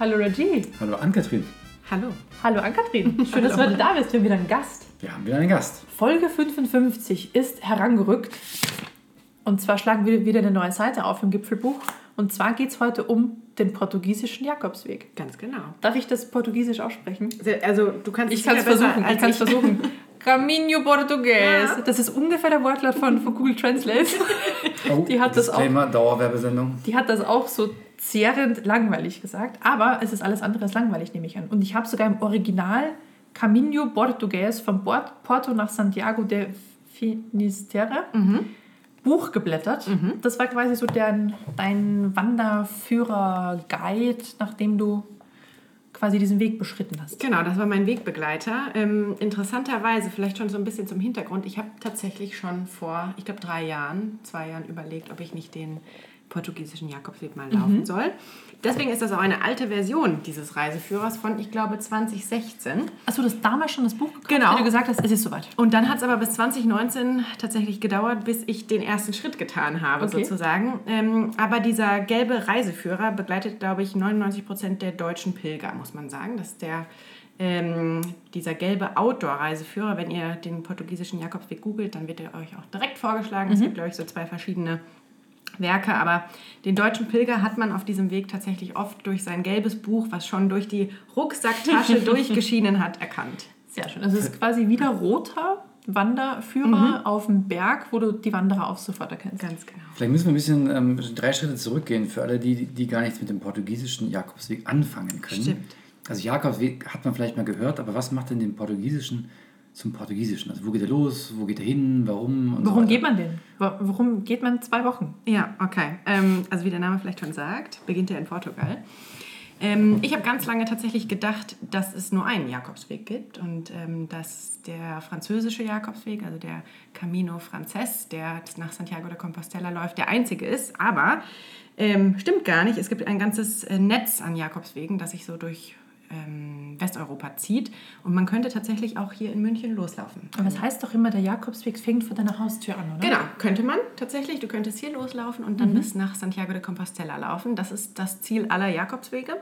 Hallo Regie. Hallo Ann-Kathrin. Hallo. Hallo Ann-Kathrin. Schön, dass du heute da bist. Wir haben wieder einen Gast. Wir haben wieder einen Gast. Folge 55 ist herangerückt. Und zwar schlagen wir wieder eine neue Seite auf im Gipfelbuch. Und zwar geht es heute um den portugiesischen Jakobsweg. Ganz genau. Darf ich das Portugiesisch aussprechen? Also du kannst Ich kann es versuchen. Ich kann es versuchen. Caminho Português. Ja. Das ist ungefähr der Wortlaut von, von Google Translate. Oh, Die hat das auch. Thema Dauerwerbesendung. Die hat das auch so zehrend langweilig gesagt, aber es ist alles andere als langweilig, nehme ich an. Und ich habe sogar im Original Caminho Português von Port- Porto nach Santiago de Finisterre Buch geblättert. Das war quasi so dein, dein Wanderführer-Guide, nachdem du quasi diesen Weg beschritten hast. Genau, das war mein Wegbegleiter. Ähm, interessanterweise, vielleicht schon so ein bisschen zum Hintergrund, ich habe tatsächlich schon vor, ich glaube, drei Jahren, zwei Jahren überlegt, ob ich nicht den portugiesischen Jakobsweg mal laufen soll. Deswegen ist das auch eine alte Version dieses Reiseführers von, ich glaube, 2016. Achso, du hast damals schon das Buch gekauft, Genau. du gesagt hast, es ist soweit. Und dann hat es aber bis 2019 tatsächlich gedauert, bis ich den ersten Schritt getan habe, Okay. sozusagen. Ähm, aber dieser gelbe Reiseführer begleitet, glaube ich, 99 Prozent der deutschen Pilger, muss man sagen. Das ist der, ähm, dieser gelbe Outdoor-Reiseführer. Wenn ihr den portugiesischen Jakobsweg googelt, dann wird er euch auch direkt vorgeschlagen. Es gibt, glaube ich, so zwei verschiedene Werke, aber den deutschen Pilger hat man auf diesem Weg tatsächlich oft durch sein gelbes Buch, was schon durch die Rucksacktasche durchgeschienen hat, erkannt. Sehr schön. Also es ist quasi wieder roter Wanderführer auf dem Berg, wo du die Wanderer auch sofort erkennst. Ganz genau. Vielleicht müssen wir ein bisschen ähm, drei Schritte zurückgehen für alle, die, die gar nichts mit dem portugiesischen Jakobsweg anfangen können. Stimmt. Also Jakobsweg hat man vielleicht mal gehört, aber was macht denn den portugiesischen zum portugiesischen? Also wo geht er los? Wo geht er hin? Warum? Und so Warum weiter. geht man denn? Wa- Warum geht man zwei Wochen? Ja, okay. Ähm, also wie der Name vielleicht schon sagt, beginnt er in Portugal. Ähm, ich habe ganz lange tatsächlich gedacht, dass es nur einen Jakobsweg gibt und ähm, dass der französische Jakobsweg, also der Camino Frances, der nach Santiago de Compostela läuft, der einzige ist. Aber ähm, stimmt gar nicht. Es gibt ein ganzes äh, Netz an Jakobswegen, das sich so durch ähm, Westeuropa zieht. Und man könnte tatsächlich auch hier in München loslaufen. Aber es heißt doch immer, der Jakobsweg fängt vor deiner Haustür an, oder? Genau, könnte man tatsächlich. Du könntest hier loslaufen und dann bis nach Santiago de Compostela laufen. Das ist das Ziel aller Jakobswege.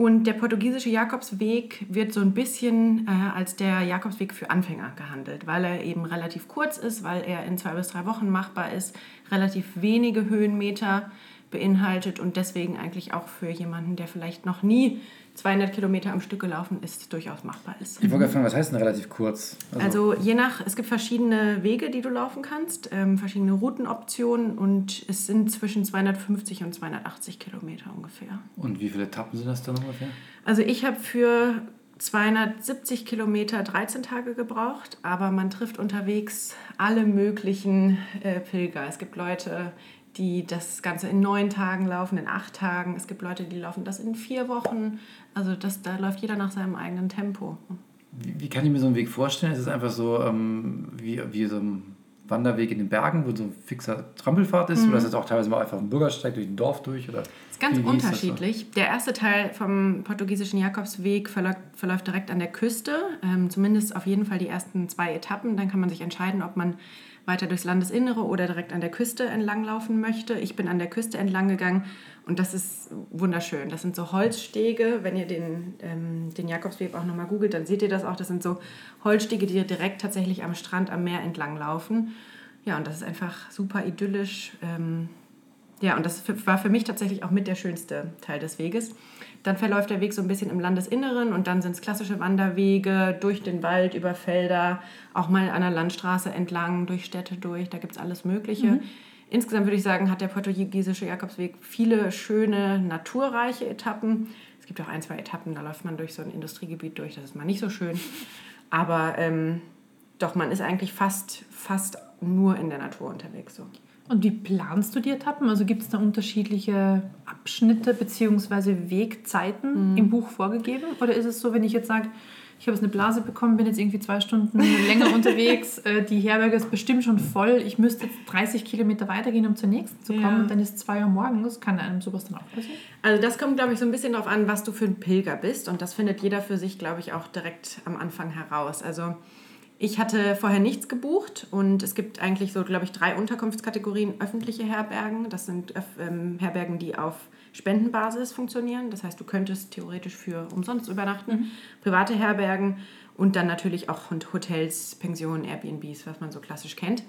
Und der portugiesische Jakobsweg wird so ein bisschen äh, als der Jakobsweg für Anfänger gehandelt, weil er eben relativ kurz ist, weil er in zwei bis drei Wochen machbar ist, relativ wenige Höhenmeter beinhaltet und deswegen eigentlich auch für jemanden, der vielleicht noch nie 200 Kilometer am Stück gelaufen ist, durchaus machbar ist. Ich wollte fragen, was heißt denn relativ kurz? Also je nach, es gibt verschiedene Wege, die du laufen kannst, ähm, verschiedene Routenoptionen und es sind zwischen 250 und 280 Kilometer ungefähr. und wie viele Etappen sind das dann ungefähr? Also ich habe für 270 Kilometer 13 Tage gebraucht, aber man trifft unterwegs alle möglichen äh, Pilger. Es gibt Leute, die das Ganze in neun Tagen laufen, in acht Tagen. Es gibt Leute, die laufen das in vier Wochen. Also das, da läuft jeder nach seinem eigenen Tempo. Wie, wie kann ich mir so einen Weg vorstellen? Ist es einfach so ähm, wie, wie so ein Wanderweg in den Bergen, wo so ein fixer Trampelfahrt ist? Oder ist es auch teilweise mal einfach ein Bürgersteig durch ein Dorf durch? Oder ist ganz wie ist das unterschiedlich. Der erste Teil vom portugiesischen Jakobsweg verläuft, verläuft direkt an der Küste, ähm, zumindest auf jeden Fall die ersten zwei Etappen. Dann kann man sich entscheiden, ob man weiter durchs Landesinnere oder direkt an der Küste entlang laufen möchte. Ich bin an der Küste entlang gegangen und das ist wunderschön. Das sind so Holzstege. Wenn ihr den, ähm, den Jakobsweg auch nochmal googelt, dann seht ihr das auch. Das sind so Holzstege, die direkt tatsächlich am Strand, am Meer entlang laufen. Ja, und das ist einfach super idyllisch. Ähm, ja, und das war für mich tatsächlich auch mit der schönste Teil des Weges. Dann verläuft der Weg so ein bisschen im Landesinneren und dann sind es klassische Wanderwege durch den Wald, über Felder, auch mal an der Landstraße entlang, durch Städte durch, da gibt es alles Mögliche. Insgesamt würde ich sagen, hat der portugiesische Jakobsweg viele schöne, naturreiche Etappen. Es gibt auch ein, zwei Etappen, da läuft man durch so ein Industriegebiet durch, das ist mal nicht so schön. Aber ähm, doch, man ist eigentlich fast, fast nur in der Natur unterwegs. So. Und wie planst du die Etappen? Also gibt es da unterschiedliche Abschnitte bzw. Wegzeiten im Buch vorgegeben? Oder ist es so, wenn ich jetzt sage, ich habe jetzt eine Blase bekommen, bin jetzt irgendwie zwei Stunden länger unterwegs, äh, die Herberge ist bestimmt schon voll, ich müsste jetzt 30 Kilometer weitergehen, um zur nächsten zu kommen, Ja. dann ist 2 Uhr morgens, kann einem sowas dann auch passieren? Also das kommt, glaube ich, so ein bisschen darauf an, was du für ein Pilger bist. Und das findet jeder für sich, glaube ich, auch direkt am Anfang heraus. Also Ich hatte vorher nichts gebucht und es gibt eigentlich so, glaube ich, drei Unterkunftskategorien öffentliche Herbergen. Das sind ähm, Herbergen, die auf Spendenbasis funktionieren. Das heißt, du könntest theoretisch für umsonst übernachten. Mhm. Private Herbergen und dann natürlich auch Hotels, Pensionen, Airbnbs, was man so klassisch kennt.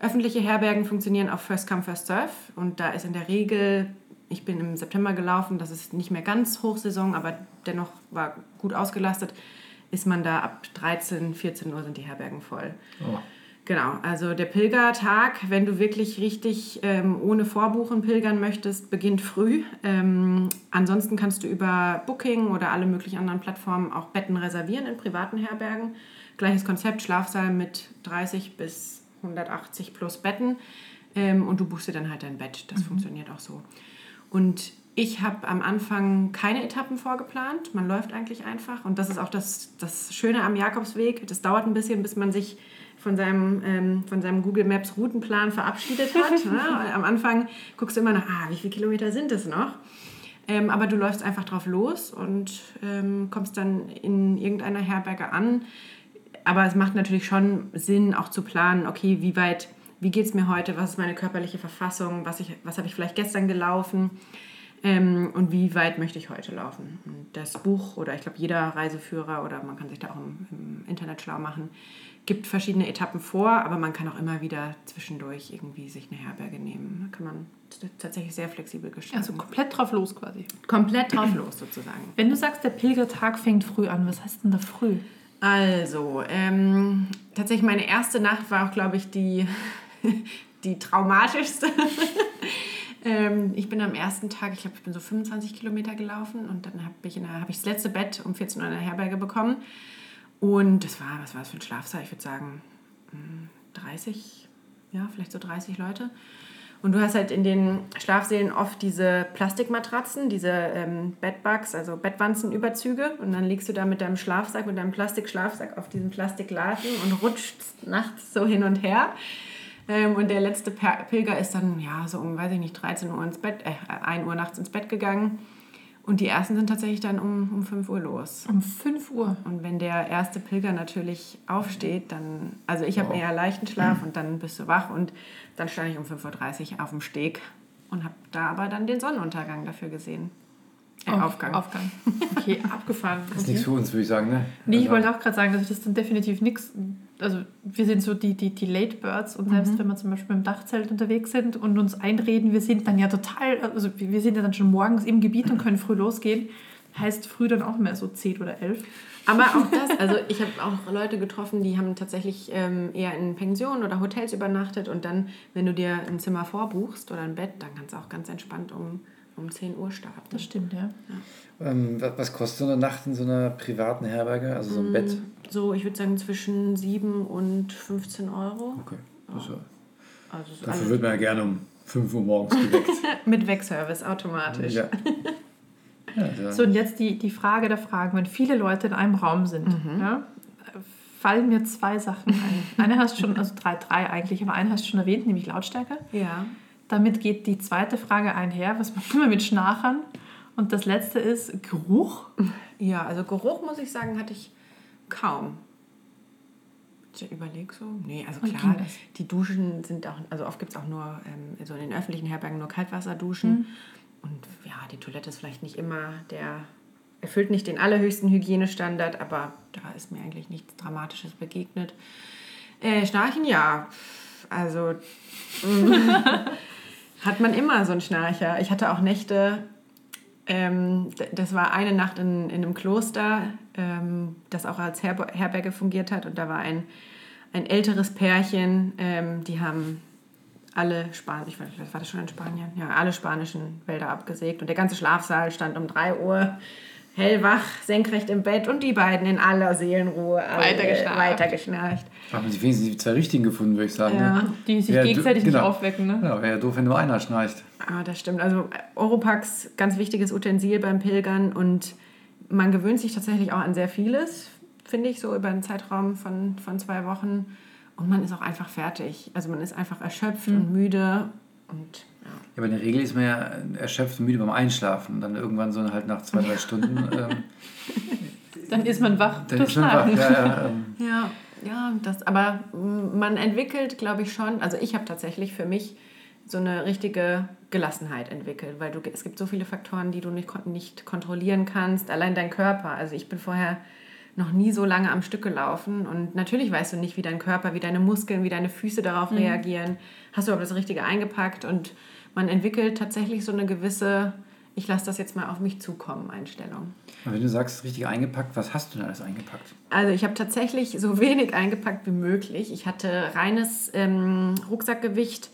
Öffentliche Herbergen funktionieren auf First Come, First Serve und da ist in der Regel, ich bin im September gelaufen, das ist nicht mehr ganz Hochsaison, aber dennoch war gut ausgelastet ist man da ab 13, 14 Uhr sind die Herbergen voll. Oh. Genau, also der Pilgertag, wenn du wirklich richtig ähm, ohne Vorbuchen pilgern möchtest, beginnt früh. Ähm, ansonsten kannst du über Booking oder alle möglichen anderen Plattformen auch Betten reservieren in privaten Herbergen. Gleiches Konzept, Schlafsaal mit 30 bis 180 plus Betten ähm, und du buchst dir dann halt dein Bett. Das mhm. funktioniert auch so. Und ich habe am Anfang keine Etappen vorgeplant. Man läuft eigentlich einfach. Und das ist auch das, das Schöne am Jakobsweg. Das dauert ein bisschen, bis man sich von seinem, ähm, von seinem Google Maps Routenplan verabschiedet hat. ne? Am Anfang guckst du immer nach, ah, wie viele Kilometer sind es noch? Ähm, aber du läufst einfach drauf los und ähm, kommst dann in irgendeiner Herberge an. Aber es macht natürlich schon Sinn, auch zu planen, okay, wie weit, wie geht es mir heute, was ist meine körperliche Verfassung, was, was habe ich vielleicht gestern gelaufen ähm, und wie weit möchte ich heute laufen. Und das Buch oder ich glaube jeder Reiseführer oder man kann sich da auch im, im, Internet schlau machen, gibt verschiedene Etappen vor, aber man kann auch immer wieder zwischendurch irgendwie sich eine Herberge nehmen. Da kann man tatsächlich sehr flexibel gestalten. Also komplett drauf los quasi. Komplett drauf los sozusagen. Wenn du sagst, der Pilgertag fängt früh an, was heißt denn da früh? Also, ähm, tatsächlich meine erste Nacht war auch, glaube ich, die, die traumatischste. Ähm, ich bin am ersten Tag, ich glaube, ich bin so 25 Kilometer gelaufen und dann habe ich, hab ich das letzte Bett um 14 Uhr in der Herberge bekommen. Und das war, was war das für ein Schlafsaal? Ich würde sagen 30, hm, ja, vielleicht so 30 Leute. Und du hast halt in den Schlafsälen oft diese Plastikmatratzen, diese ähm, Bedbugs, also Bettwanzenüberzüge. Und dann liegst du da mit deinem Schlafsack, mit deinem Plastikschlafsack auf diesem Plastikladen und rutschst nachts so hin und her. Ähm, und der letzte Pilger ist dann, ja, so um, weiß ich nicht, 13 Uhr ins Bett, äh, 1 Uhr nachts ins Bett gegangen. Und die ersten sind tatsächlich dann um, um 5 Uhr los. Um 5 Uhr? Und wenn der erste Pilger natürlich aufsteht, dann, also ich habe wow. eher leichten Schlaf und dann bist du wach und dann stand ich um 5.30 Uhr auf dem Steg und habe da aber dann den Sonnenuntergang dafür gesehen. Äh, oh, Aufgang. Aufgang. Okay, abgefahren. Das ist okay. nichts für uns, würde ich sagen, ne? Nee, ich also wollte auch gerade sagen, also das ist dann definitiv nichts. Also wir sind so die, die, die Late Birds und selbst mhm. wenn wir zum Beispiel im Dachzelt unterwegs sind und uns einreden, wir sind dann ja total, also wir sind ja dann schon morgens im Gebiet und können früh losgehen, heißt früh dann auch mehr so 10 oder 11. Aber auch das, also ich habe auch Leute getroffen, die haben tatsächlich ähm, eher in Pensionen oder Hotels übernachtet und dann, wenn du dir ein Zimmer vorbuchst oder ein Bett, dann kannst du auch ganz entspannt um um 10 Uhr starten. Das stimmt, ja. ja. Ähm, was kostet so eine Nacht in so einer privaten Herberge, also so ein mm, Bett? So, ich würde sagen zwischen 7 und 15 Euro. Okay, das ja. also so Dafür wird man ja gerne um 5 Uhr morgens geweckt. Mit Wegservice automatisch. Ja. ja so, und jetzt die, die Frage der Fragen. Wenn viele Leute in einem Raum sind, mhm. ja, fallen mir zwei Sachen ein. Eine hast du schon, also drei, drei eigentlich, aber eine hast du schon erwähnt, nämlich Lautstärke. Ja. Damit geht die zweite Frage einher, was machen wir mit Schnarchern? Und das letzte ist Geruch. Ja, also Geruch muss ich sagen, hatte ich kaum. Ich überlege so. Nee, also klar, die Duschen sind auch, also oft gibt es auch nur, ähm, so in den öffentlichen Herbergen nur Kaltwasserduschen. Mhm. Und ja, die Toilette ist vielleicht nicht immer der, erfüllt nicht den allerhöchsten Hygienestandard, aber da ist mir eigentlich nichts Dramatisches begegnet. Äh, Schnarchen, ja. Also. hat man immer so einen Schnarcher. Ich hatte auch Nächte, ähm, das war eine Nacht in, in einem Kloster, ähm, das auch als Herber Herberge fungiert hat. Und da war ein, ein älteres Pärchen, ähm, die haben alle Span ich weiß, war das schon in Spanien? Ja, alle spanischen Wälder abgesägt. Und der ganze Schlafsaal stand um 3 Uhr hellwach, senkrecht im Bett und die beiden in aller Seelenruhe weitergeschnarcht. weitergeschnarcht. Haben sie wenigstens die zwei richtigen gefunden, würde ich sagen. Ja, ne? die sich wäre gegenseitig genau. nicht aufwecken. Ne? Ja, wäre ja doof, wenn nur einer schnarcht. Ah, das stimmt. Also Oropax, ganz wichtiges Utensil beim Pilgern und man gewöhnt sich tatsächlich auch an sehr vieles, finde ich, so über einen Zeitraum von, von zwei Wochen. Und man ist auch einfach fertig. Also man ist einfach erschöpft mhm. und müde und ja, aber in der Regel ist man ja erschöpft und müde beim Einschlafen und dann irgendwann so halt nach zwei, drei Stunden. Ähm, dann ist man wach. Dann ist man wach, ja. Ja, ähm. ja. ja, das, aber man entwickelt, glaube ich, schon, also ich habe tatsächlich für mich so eine richtige Gelassenheit entwickelt, weil du, es gibt so viele Faktoren, die du nicht, nicht kontrollieren kannst, allein dein Körper. Also ich bin vorher noch nie so lange am Stück gelaufen und natürlich weißt du nicht, wie dein Körper, wie deine Muskeln, wie deine Füße darauf mhm. reagieren. Hast du aber das Richtige eingepackt und man entwickelt tatsächlich so eine gewisse, ich lasse das jetzt mal auf mich zukommen, Einstellung. Und wenn du sagst, richtig eingepackt, was hast du denn alles eingepackt? Also ich habe tatsächlich so wenig eingepackt wie möglich. Ich hatte reines ähm, Rucksackgewicht,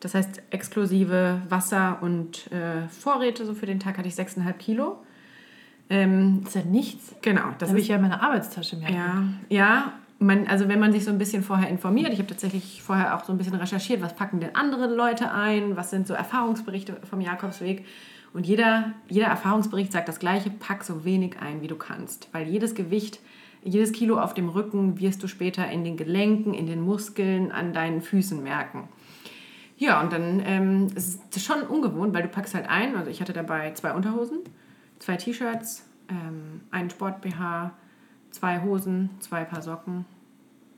das heißt exklusive Wasser und äh, Vorräte. So für den Tag hatte ich 6,5 Kilo. Ähm, das ist ja nichts. Genau. Das habe ich ja in meiner Arbeitstasche mehr. Ja, ja man, also wenn man sich so ein bisschen vorher informiert, ich habe tatsächlich vorher auch so ein bisschen recherchiert, was packen denn andere Leute ein, was sind so Erfahrungsberichte vom Jakobsweg. Und jeder, jeder Erfahrungsbericht sagt das gleiche, pack so wenig ein, wie du kannst. Weil jedes Gewicht, jedes Kilo auf dem Rücken wirst du später in den Gelenken, in den Muskeln, an deinen Füßen merken. Ja, und dann ähm, ist es schon ungewohnt, weil du packst halt ein. Also ich hatte dabei zwei Unterhosen, zwei T-Shirts, ähm, einen Sport-BH, zwei Hosen, zwei Paar Socken.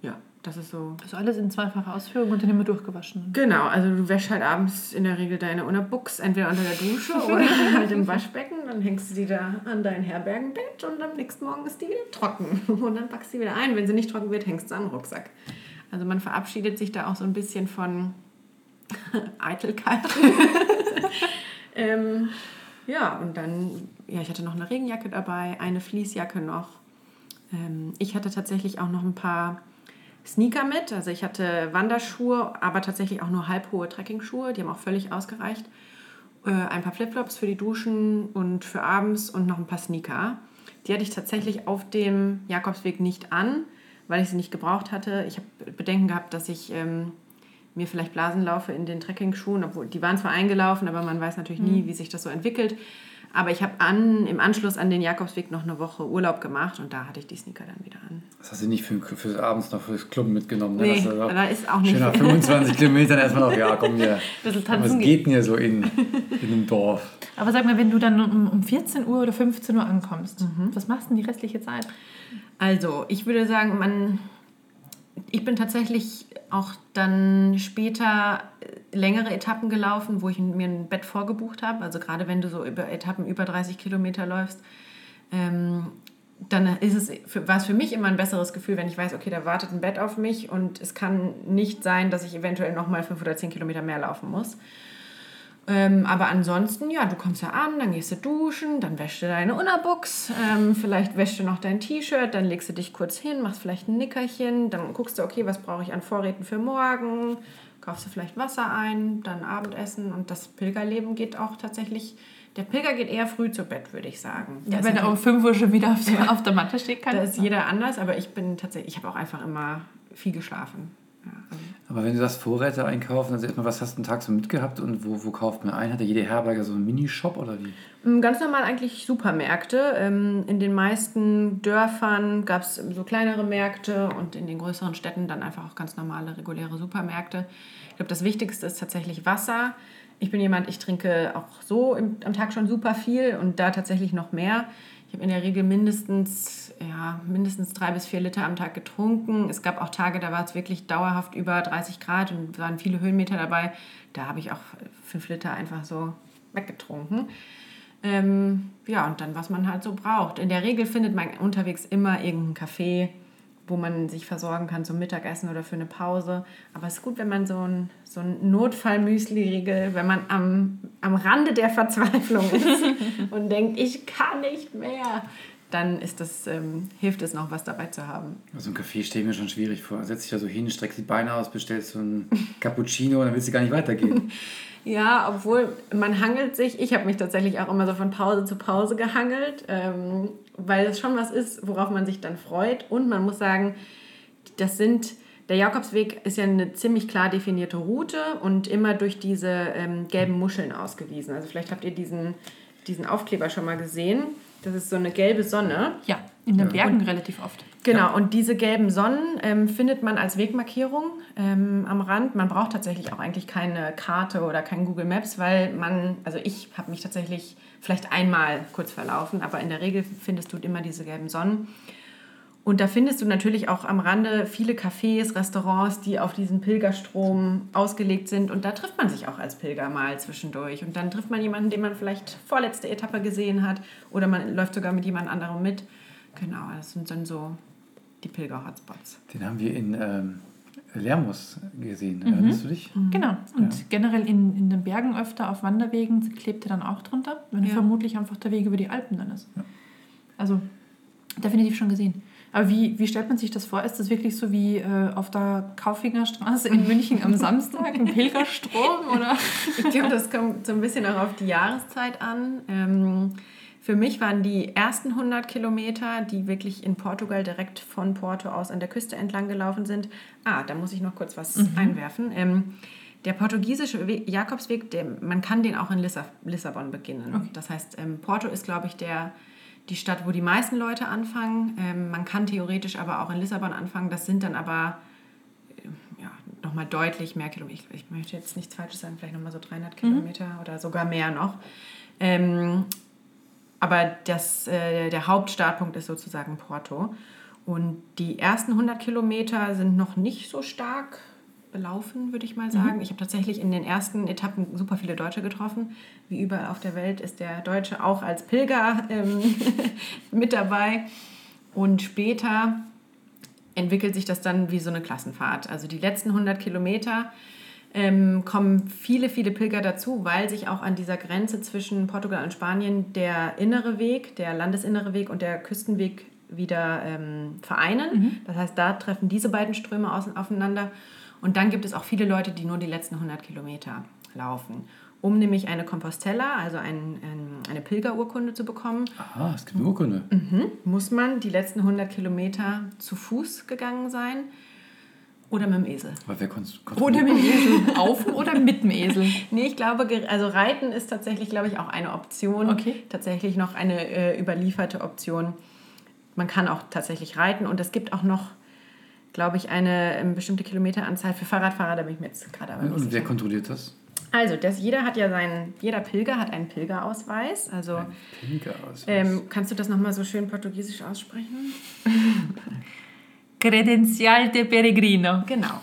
Ja, das ist so. Also alles in zweifacher Ausführung und dann immer durchgewaschen. Genau, also du wäschst halt abends in der Regel deine Unterbuchs entweder unter der Dusche oder halt im Waschbecken. Dann hängst du die da an dein Herbergenbett und am nächsten Morgen ist die wieder trocken. Und dann packst du sie wieder ein. Wenn sie nicht trocken wird, hängst du an den Rucksack. Also man verabschiedet sich da auch so ein bisschen von Eitelkeit. ähm, ja, und dann, ja, ich hatte noch eine Regenjacke dabei, eine Fließjacke noch ähm, ich hatte tatsächlich auch noch ein paar Sneaker mit. Also ich hatte Wanderschuhe, aber tatsächlich auch nur halbhohe Trekkingschuhe. Die haben auch völlig ausgereicht. Äh, ein paar Flipflops für die Duschen und für abends und noch ein paar Sneaker. Die hatte ich tatsächlich auf dem Jakobsweg nicht an, weil ich sie nicht gebraucht hatte. Ich habe Bedenken gehabt, dass ich ähm, mir vielleicht Blasen laufe in den Trekkingschuhen, obwohl die waren zwar eingelaufen, aber man weiß natürlich nie, mhm. wie sich das so entwickelt. Aber ich habe an, im Anschluss an den Jakobsweg noch eine Woche Urlaub gemacht und da hatte ich die Sneaker dann wieder an. Das hast du nicht für, für abends noch fürs Club mitgenommen? Ne? Nee, da ist auch nicht. Schön nach 25 Kilometern erstmal noch, ja komm hier. Was geht denn hier so in, in einem Dorf? Aber sag mal, wenn du dann um, um 14 Uhr oder 15 Uhr ankommst, mhm. was machst du denn die restliche Zeit? Also, ich würde sagen, man ich bin tatsächlich auch dann später äh, längere Etappen gelaufen, wo ich mir ein Bett vorgebucht habe. Also gerade wenn du so über Etappen über 30 Kilometer läufst, ähm, dann ist es für, war es für mich immer ein besseres Gefühl, wenn ich weiß, okay, da wartet ein Bett auf mich und es kann nicht sein, dass ich eventuell nochmal 5 oder 10 Kilometer mehr laufen muss. Ähm, aber ansonsten, ja, du kommst ja an, dann gehst du duschen, dann wäschst du deine Unterbuchs, ähm, vielleicht wäschst du noch dein T-Shirt, dann legst du dich kurz hin, machst vielleicht ein Nickerchen, dann guckst du, okay, was brauche ich an Vorräten für morgen, kaufst du vielleicht Wasser ein, dann Abendessen und das Pilgerleben geht auch tatsächlich, der Pilger geht eher früh zu Bett, würde ich sagen. Ja, wenn er um 5 Uhr schon wieder auf, der, auf der Matte steht, kann Da ist jeder anders, aber ich bin tatsächlich, ich habe auch einfach immer viel geschlafen. Ja, also aber wenn du das Vorräte einkaufen, also erstmal, was hast du einen Tag so mitgehabt und wo, wo kauft man ein? Hat jede Herberge so einen Minishop oder wie? Mm, ganz normal eigentlich Supermärkte. Ähm, in den meisten Dörfern gab es so kleinere Märkte und in den größeren Städten dann einfach auch ganz normale, reguläre Supermärkte. Ich glaube, das Wichtigste ist tatsächlich Wasser. Ich bin jemand, ich trinke auch so am Tag schon super viel und da tatsächlich noch mehr. Ich habe in der Regel mindestens, ja, mindestens drei bis vier Liter am Tag getrunken. Es gab auch Tage, da war es wirklich dauerhaft über 30 Grad und waren viele Höhenmeter dabei. Da habe ich auch fünf Liter einfach so weggetrunken. Ähm, ja, und dann, was man halt so braucht. In der Regel findet man unterwegs immer irgendeinen Kaffee wo man sich versorgen kann zum Mittagessen oder für eine Pause. Aber es ist gut, wenn man so ein, so ein Notfall-Müsli-Riegel, wenn man am, am Rande der Verzweiflung ist und denkt, ich kann nicht mehr, dann ist das, ähm, hilft es noch, was dabei zu haben. So ein Kaffee stehe ich mir schon schwierig vor. Setz dich da so hin, streckst die Beine aus, bestellst so ein Cappuccino und dann willst du gar nicht weitergehen. Ja, obwohl man hangelt sich, ich habe mich tatsächlich auch immer so von Pause zu Pause gehangelt, ähm, weil es schon was ist, worauf man sich dann freut. Und man muss sagen, das sind, der Jakobsweg ist ja eine ziemlich klar definierte Route und immer durch diese ähm, gelben Muscheln ausgewiesen. Also vielleicht habt ihr diesen, diesen Aufkleber schon mal gesehen. Das ist so eine gelbe Sonne. Ja, in den Bergen und, relativ oft. Genau, ja. und diese gelben Sonnen ähm, findet man als Wegmarkierung ähm, am Rand. Man braucht tatsächlich auch eigentlich keine Karte oder kein Google Maps, weil man, also ich habe mich tatsächlich vielleicht einmal kurz verlaufen, aber in der Regel findest du immer diese gelben Sonnen. Und da findest du natürlich auch am Rande viele Cafés, Restaurants, die auf diesen Pilgerstrom ausgelegt sind. Und da trifft man sich auch als Pilger mal zwischendurch. Und dann trifft man jemanden, den man vielleicht vorletzte Etappe gesehen hat. Oder man läuft sogar mit jemand anderem mit. Genau, das sind dann so die Pilger-Hotspots. Den haben wir in ähm, Lermus gesehen. Erinnerst du dich? Genau. Und generell in, in den Bergen öfter auf Wanderwegen klebt er dann auch drunter, wenn Ja. vermutlich einfach der Weg über die Alpen dann ist. Also definitiv schon gesehen. Aber wie, wie stellt man sich das vor? Ist das wirklich so wie äh, auf der Kaufingerstraße in München am Samstag, ein Pilgerstrom? Oder? Ich glaube, das kommt so ein bisschen auch auf die Jahreszeit an. Ähm, für mich waren die ersten 100 Kilometer, die wirklich in Portugal direkt von Porto aus an der Küste entlang gelaufen sind. Ah, da muss ich noch kurz was einwerfen. Ähm, der portugiesische We Jakobsweg, der, man kann den auch in Lissa Lissabon beginnen. Das heißt, ähm, Porto ist, glaube ich, der, die Stadt, wo die meisten Leute anfangen. Ähm, man kann theoretisch aber auch in Lissabon anfangen. Das sind dann aber ja, nochmal deutlich mehr Kilometer. Ich, ich möchte jetzt nichts Falsches sagen, vielleicht nochmal so 300 Kilometer oder sogar mehr noch. Ähm, aber das, äh, der Hauptstartpunkt ist sozusagen Porto. Und die ersten 100 Kilometer sind noch nicht so stark belaufen, würde ich mal sagen. Ich habe tatsächlich in den ersten Etappen super viele Deutsche getroffen. Wie überall auf der Welt ist der Deutsche auch als Pilger ähm, mit dabei. Und später entwickelt sich das dann wie so eine Klassenfahrt. Also die letzten 100 Kilometer ähm, kommen viele, viele Pilger dazu, weil sich auch an dieser Grenze zwischen Portugal und Spanien der innere Weg, der landesinnere Weg und der Küstenweg wieder ähm, vereinen. Das heißt, da treffen diese beiden Ströme aufeinander. Und dann gibt es auch viele Leute, die nur die letzten 100 Kilometer laufen. Um nämlich eine Compostella, also ein, ein, eine Pilgerurkunde zu bekommen, Aha, es gibt eine Urkunde. muss man die letzten 100 Kilometer zu Fuß gegangen sein oder mit dem Esel. Aber wer konnte Oder mit dem Esel. Auf oder mit dem Esel? Nee, ich glaube, also Reiten ist tatsächlich, glaube ich, auch eine Option. Okay. Tatsächlich noch eine äh, überlieferte Option. Man kann auch tatsächlich reiten und es gibt auch noch, glaube ich, eine ähm, bestimmte Kilometeranzahl für Fahrradfahrer, da bin ich mir jetzt gerade aber nicht Und wer kontrolliert das? Also, das, jeder hat ja seinen, jeder Pilger hat einen Pilgerausweis. Also, Pilger aus. ähm, kannst du das nochmal so schön portugiesisch aussprechen? Credencial de Peregrino. Genau.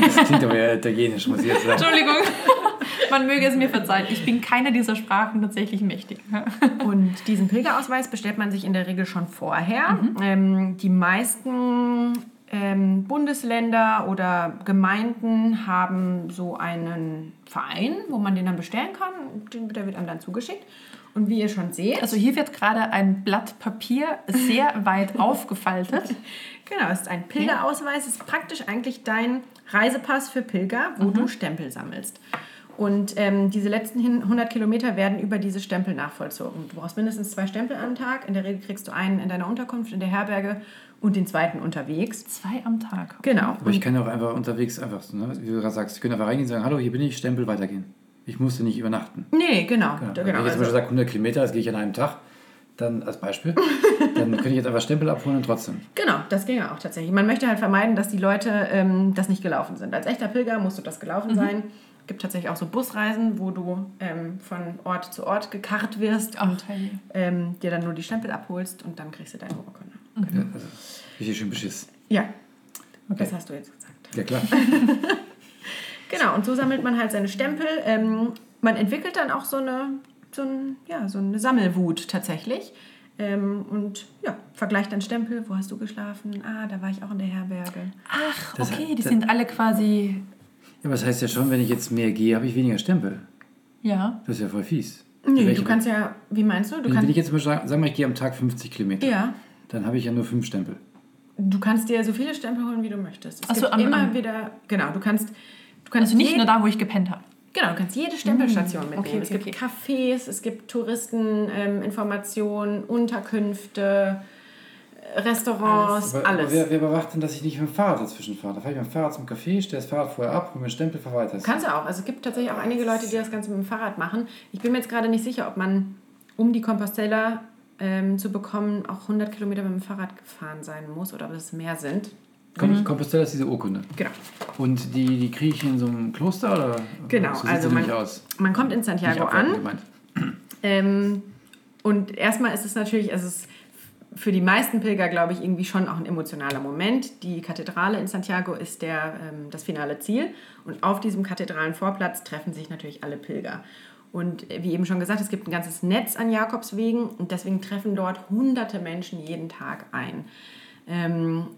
Das klingt aber ja italienisch, muss ich jetzt sagen. Entschuldigung. Man möge es mir verzeihen. Ich bin keiner dieser Sprachen tatsächlich mächtig. Und diesen Pilgerausweis bestellt man sich in der Regel schon vorher. Ähm, die meisten ähm, Bundesländer oder Gemeinden haben so einen Verein, wo man den dann bestellen kann. Den- Der wird einem dann zugeschickt. Und wie ihr schon seht, Also hier wird gerade ein Blatt Papier sehr weit aufgefaltet. genau, es ist ein Pilgerausweis, es ist praktisch eigentlich dein Reisepass für Pilger, wo du Stempel sammelst. Und ähm, diese letzten hin- 100 Kilometer werden über diese Stempel nachvollzogen. Du brauchst mindestens zwei Stempel am Tag. In der Regel kriegst du einen in deiner Unterkunft, in der Herberge und den zweiten unterwegs. Zwei am Tag. Genau. Aber ich kann ja auch einfach unterwegs einfach, ne, wie du gerade sagst, ich könnte einfach reingehen und sagen, hallo, hier bin ich, Stempel, weitergehen. Ich musste nicht übernachten. Nee, genau. Genau. genau. Wenn ich jetzt zum also, Beispiel sage, 100 Kilometer, das gehe ich an einem Tag, dann als Beispiel, dann könnte ich jetzt einfach Stempel abholen und trotzdem. genau, das ginge auch tatsächlich. Man möchte halt vermeiden, dass die Leute ähm, das nicht gelaufen sind. Als echter Pilger musst du das gelaufen sein. Es gibt tatsächlich auch so Busreisen, wo du ähm, von Ort zu Ort gekarrt wirst und ähm, dir dann nur die Stempel abholst und dann kriegst du deine Urkunde. Ja, also, richtig schön beschiss. Ja, Okay. das hast du jetzt gesagt. Ja, klar. Genau, und so sammelt man halt seine Stempel. Ähm, man entwickelt dann auch so eine, so, ein, ja, so eine Sammelwut tatsächlich. Ähm, und ja, vergleicht dann Stempel. Wo hast du geschlafen? Ah, da war ich auch in der Herberge. Ach, Das- okay, die sind alle quasi. Ja, aber das heißt ja schon, wenn ich jetzt mehr gehe, habe ich weniger Stempel. Ja. Das ist ja voll fies. Nee, du kannst ja, wie meinst du? Du wenn, wenn kannst, ich jetzt Beispiel sagen, sagen wir, ich gehe am Tag 50 Kilometer, ja, dann habe ich ja nur fünf Stempel. du kannst dir so viele Stempel holen, wie du möchtest. Es Ach so, gibt am- immer am- wieder, genau, du kannst, du kannst Also nicht nur da, wo ich gepennt habe. Genau, du kannst jede Stempelstation mitnehmen. okay, es okay, gibt Cafés, es gibt Touristeninformationen, Unterkünfte, äh, Restaurants, Aber, alles. aber wer, wer überwacht denn, dass ich nicht mit dem Fahrrad dazwischen fahre? Da fahre ich mit dem Fahrrad zum Café, stelle das Fahrrad vorher ab, hole mir einen Stempel, fahre weiter. Kannst du auch. Also es gibt tatsächlich auch einige Leute, die das Ganze mit dem Fahrrad machen. Ich bin mir jetzt gerade nicht sicher, ob man, um die Compostela ähm, zu bekommen, auch 100 Kilometer mit dem Fahrrad gefahren sein muss oder ob es mehr sind. Kom Compostela ist diese Urkunde. Genau. Und die, die kriege ich in so einem Kloster oder? Genau, So also man-. Man kommt in Santiago an. Ähm, und erstmal ist es natürlich, es für die meisten Pilger, glaube ich, irgendwie schon auch ein emotionaler Moment. Die Kathedrale in Santiago ist der, ähm, das finale Ziel. Und auf diesem Kathedralenvorplatz treffen sich natürlich alle Pilger. Und wie eben schon gesagt, es gibt ein ganzes Netz an Jakobswegen und deswegen treffen dort hunderte Menschen jeden Tag ein. Ähm,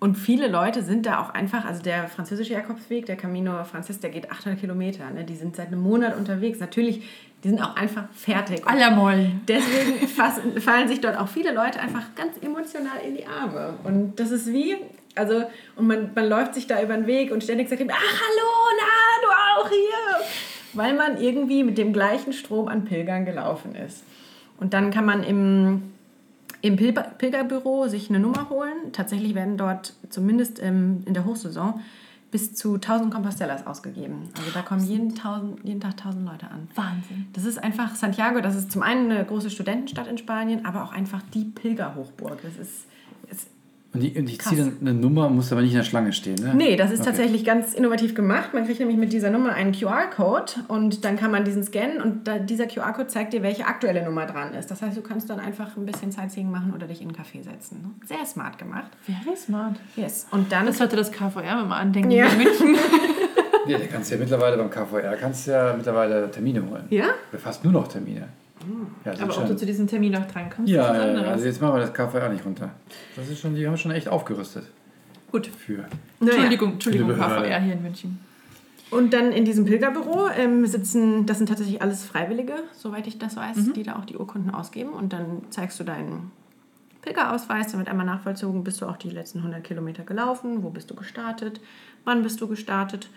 und viele Leute sind da auch einfach, also der französische Jakobsweg, der Camino Francis, der geht 800 Kilometer. Ne? Die sind seit einem Monat unterwegs. Natürlich, die sind auch einfach fertig. Allermoll. Deswegen fassen, fallen sich dort auch viele Leute einfach ganz emotional in die Arme. Und das ist wie, also, und man, man läuft sich da über den Weg und ständig sagt, ach, hallo, na, du auch hier. Weil man irgendwie mit dem gleichen Strom an Pilgern gelaufen ist. Und dann kann man im im Pilger Pilgerbüro sich eine Nummer holen. Tatsächlich werden dort zumindest im, in der Hochsaison bis zu 1000 Compostellas ausgegeben. Also da kommen jeden, 1000, jeden Tag 1000 Leute an. Wahnsinn. Das ist einfach Santiago, das ist zum einen eine große Studentenstadt in Spanien, aber auch einfach die Pilgerhochburg. Das ist Und ich, und ich ziehe dann eine Nummer, muss aber nicht in der Schlange stehen, ne? Nee, das ist Okay. tatsächlich ganz innovativ gemacht. Man kriegt nämlich mit dieser Nummer einen QR-Code und dann kann man diesen scannen und da, dieser QR-Code zeigt dir, welche aktuelle Nummer dran ist. Das heißt, du kannst dann einfach ein bisschen Sightseeing machen oder dich in einen Café setzen. ne? Sehr smart gemacht. Very smart. Yes. Und dann Das sollte das KVR, wenn man andenken, Ja. in München. Ja, da kannst du ja mittlerweile beim KVR kannst du ja mittlerweile Termine holen. Ja? Oder fast nur noch Termine. Ja, das Aber ob du zu diesem Termin noch dran kommst, Ja, ist ja, ja, also jetzt machen wir das KVR nicht runter. Das ist schon, die haben schon echt aufgerüstet Gut. für. Entschuldigung, Entschuldigung, Behörde. KVR hier in München. Und dann in diesem Pilgerbüro ähm, sitzen, das sind tatsächlich alles Freiwillige, soweit ich das weiß, Mhm. die da auch die Urkunden ausgeben. Und dann zeigst du deinen Pilgerausweis, damit einmal nachvollzogen, bist du auch die letzten 100 Kilometer gelaufen, wo bist du gestartet, wann bist du gestartet.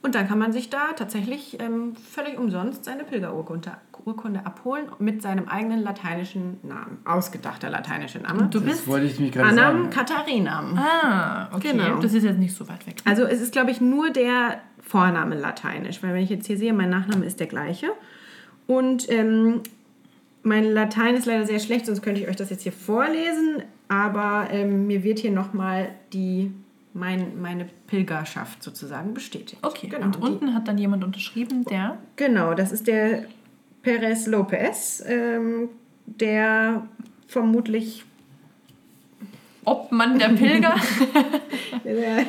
Und dann kann man sich da tatsächlich ähm, völlig umsonst seine Pilgerurkunde Urkunde abholen mit seinem eigenen lateinischen Namen, ausgedachter lateinischer Name. Und du Das bist. wollte ich mich gerade Annam. Katharinam. Ah, okay. Genau. Das ist jetzt nicht so weit weg. Also es ist, glaube ich, nur der Vorname lateinisch, weil wenn ich jetzt hier sehe, mein Nachname ist der gleiche. Und ähm, mein Latein ist leider sehr schlecht, sonst könnte ich euch das jetzt hier vorlesen, aber ähm, mir wird hier nochmal die mein, meine Pilgerschaft sozusagen bestätigt. Okay, genau. und die- unten hat dann jemand unterschrieben, der. Genau, das ist der Perez Lopez, ähm, der vermutlich Obmann der Pilger.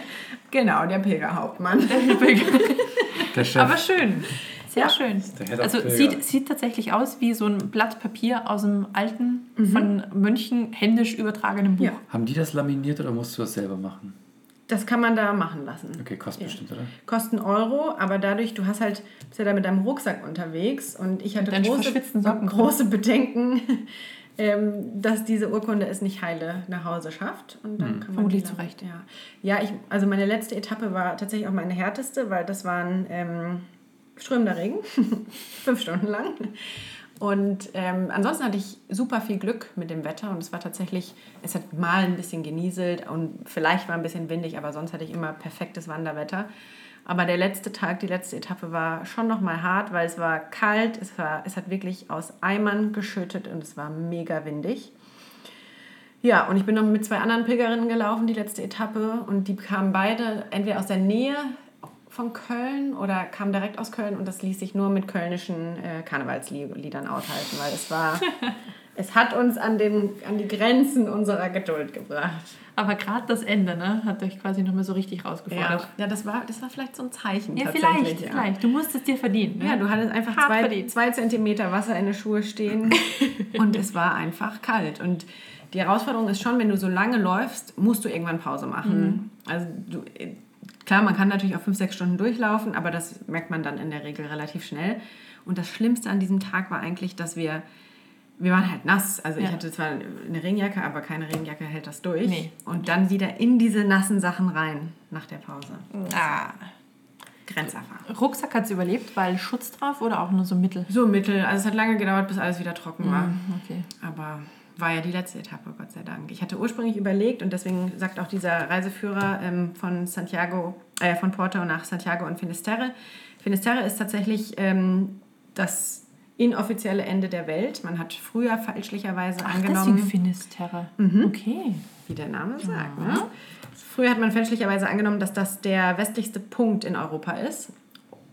genau der Pilgerhauptmann. Der Chef. Aber schön. Sehr Ja. schön. Der Also Pilger. sieht, sieht tatsächlich aus wie so ein Blatt Papier aus dem alten, von Mönchen händisch übertragenen Buch. Ja. Haben die das laminiert oder musst du das selber machen? Das kann man da machen lassen. Okay, kostet Ja. bestimmt, oder? kosten Euro, aber dadurch, du hast halt, bist ja da mit deinem Rucksack unterwegs und ich hatte große, große Bedenken, ähm, dass diese Urkunde es nicht heile nach Hause schafft. Und dann kann man. Vermutlich die zu dann- Recht. Ja, ja ich, also meine letzte Etappe war tatsächlich auch meine härteste, weil das waren ähm, strömender Regen, fünf Stunden lang. Und ähm, ansonsten hatte ich super viel Glück mit dem Wetter und es war tatsächlich, es hat mal ein bisschen genieselt und vielleicht war ein bisschen windig, aber sonst hatte ich immer perfektes Wanderwetter. Aber der letzte Tag, die letzte Etappe war schon nochmal hart, weil es war kalt, es, war, es hat wirklich aus Eimern geschüttet und es war mega windig. Ja, und ich bin noch mit zwei anderen Pilgerinnen gelaufen, die letzte Etappe. Und die kamen beide entweder aus der Nähe von Köln oder kamen direkt aus Köln. Und das ließ sich nur mit kölnischen äh, Karnevalsliedern aushalten, weil es war, es hat uns an, den, an die Grenzen unserer Geduld gebracht. Aber gerade das Ende, ne, hat euch quasi nochmal so richtig Ja, rausgefordert. ja das, war, das war vielleicht so ein Zeichen. Ja, tatsächlich, vielleicht, ja. vielleicht. Du musst es dir verdienen. Ne? Ja, du hattest einfach Hart zwei, verdient. zwei Zentimeter Wasser in den Schuhe stehen und es war einfach kalt. Und die Herausforderung ist schon, wenn du so lange läufst, musst du irgendwann Pause machen. Also du, klar, man kann natürlich auch fünf, sechs Stunden durchlaufen, aber das merkt man dann in der Regel relativ schnell. Und das Schlimmste an diesem Tag war eigentlich, dass wir, wir waren halt nass. Also ich Ja. hatte zwar eine Regenjacke, aber keine Regenjacke hält das durch. Nee. Und dann wieder in diese nassen Sachen rein nach der Pause. Ah. Grenzerfahrung. Rucksack hat es überlebt, weil Schutz drauf oder auch nur so mittel? So mittel. Also es hat lange gedauert, bis alles wieder trocken war. Okay. Aber war ja die letzte Etappe, Gott sei Dank. Ich hatte ursprünglich überlegt und deswegen sagt auch dieser Reiseführer ähm, von Santiago, äh, von Porto nach Santiago und Finisterre. Finisterre ist tatsächlich ähm, das inoffizielle Ende der Welt. Man hat früher fälschlicherweise Ach, angenommen, deswegen Finisterre. Okay. wie der Name sagt. Ne? Früher hat man fälschlicherweise angenommen, dass das der westlichste Punkt in Europa ist.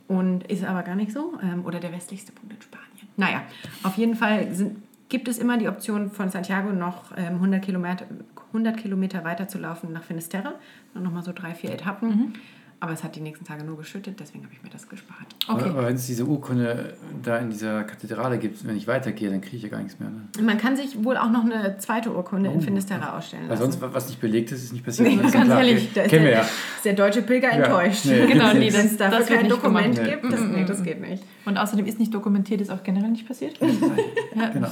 Und ist aber gar nicht so. Ähm, oder der westlichste Punkt in Spanien. Naja, auf jeden Fall sind, gibt es immer die Option von Santiago noch ähm, 100, Kilometer, 100 Kilometer weiter zu laufen nach Finisterre. Nochmal so drei, vier Etappen. Mhm. Aber es hat die nächsten Tage nur geschüttet, deswegen habe ich mir das gespart. Okay. Aber, aber wenn es diese Urkunde da in dieser Kathedrale gibt, wenn ich weitergehe, dann kriege ich ja gar nichts mehr. Ne? Man kann sich wohl auch noch eine zweite Urkunde in Oh. Finisterre ausstellen Weil lassen. sonst, was nicht belegt ist, ist nicht passiert. Nee, Das ist ganz klar. ehrlich, Da ist Kennen wir der, ja. ist der deutsche Pilger Ja. enttäuscht. Nee, Genau, nee. Wenn es dafür kein nicht Dokument gemacht. gibt, das, Nee. nee, das geht nicht. Und außerdem ist nicht dokumentiert, ist auch generell nicht passiert. ja, Genau.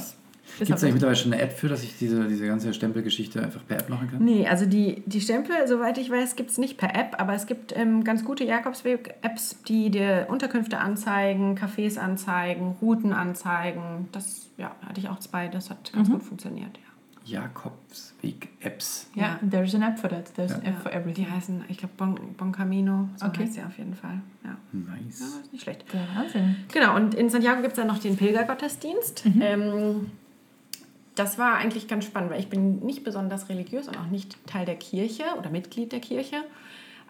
Gibt es eigentlich mittlerweile schon eine App für, dass ich diese, diese ganze Stempelgeschichte einfach per App machen kann? Nee, also die, die Stempel, soweit ich weiß, gibt es nicht per App, aber es gibt ähm, ganz gute Jakobsweg-Apps, die dir Unterkünfte anzeigen, Cafés anzeigen, Routen anzeigen. Das ja, hatte ich auch zwei, das hat ganz gut funktioniert. Ja. Jakobsweg-Apps. Ja, there's an app for that. There's an Ja. app for everything. Die heißen, ich glaube, bon, bon Camino, so Okay. heißt sie auf jeden Fall. Ja. Nice. ja, ist nicht schlecht. Der Wahnsinn. Genau, und in Santiago gibt es dann noch den Pilgergottesdienst. Ähm, das war eigentlich ganz spannend, weil ich bin nicht besonders religiös und auch nicht Teil der Kirche oder Mitglied der Kirche.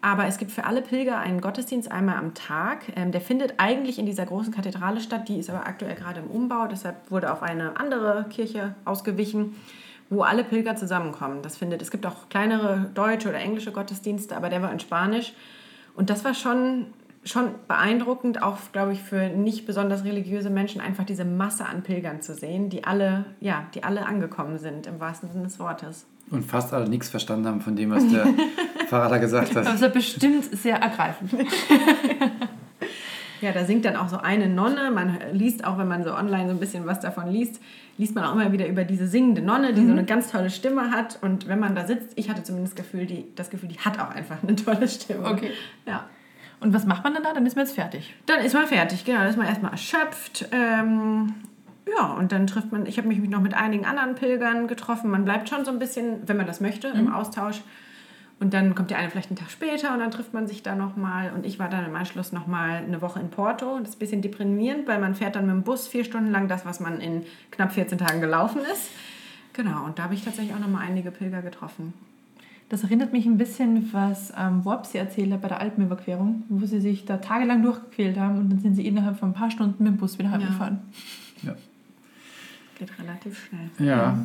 Aber es gibt für alle Pilger einen Gottesdienst einmal am Tag. Ähm, der findet eigentlich in dieser großen Kathedrale statt. Die ist aber aktuell gerade im Umbau. Deshalb wurde auf eine andere Kirche ausgewichen, wo alle Pilger zusammenkommen. Das findet, es gibt auch kleinere deutsche oder englische Gottesdienste, aber der war in Spanisch. Und das war schon, schon beeindruckend, auch, glaube ich, für nicht besonders religiöse Menschen, einfach diese Masse an Pilgern zu sehen, die alle, ja, die alle angekommen sind, im wahrsten Sinne des Wortes. Und fast alle nichts verstanden haben von dem, was der Pfarrer da gesagt hat. Also bestimmt sehr ergreifend. Ja, da singt dann auch so eine Nonne. Man liest auch, wenn man so online so ein bisschen was davon liest, liest man auch immer wieder über diese singende Nonne, die so eine ganz tolle Stimme hat. Und wenn man da sitzt, ich hatte zumindest das Gefühl, die, das Gefühl, die hat auch einfach eine tolle Stimme. Okay. Ja. Und was macht man dann da? Dann ist man jetzt fertig. Dann ist man fertig, genau. Dann ist man erstmal erschöpft. Ähm, ja, und dann trifft man, ich habe mich noch mit einigen anderen Pilgern getroffen. Man bleibt schon so ein bisschen, wenn man das möchte, im Austausch. Und dann kommt der eine vielleicht einen Tag später und dann trifft man sich da nochmal. Und ich war dann im Anschluss nochmal eine Woche in Porto. Das ist ein bisschen deprimierend, weil man fährt dann mit dem Bus vier Stunden lang das, was man in knapp 14 Tagen gelaufen ist. Genau, und da habe ich tatsächlich auch nochmal einige Pilger getroffen. Das erinnert mich ein bisschen, was ähm, Worpsi erzählt hat bei der Alpenüberquerung, wo sie sich da tagelang durchgequält haben und dann sind sie innerhalb von ein paar Stunden mit dem Bus wieder heimgefahren. Ja. Geht relativ schnell. Ja.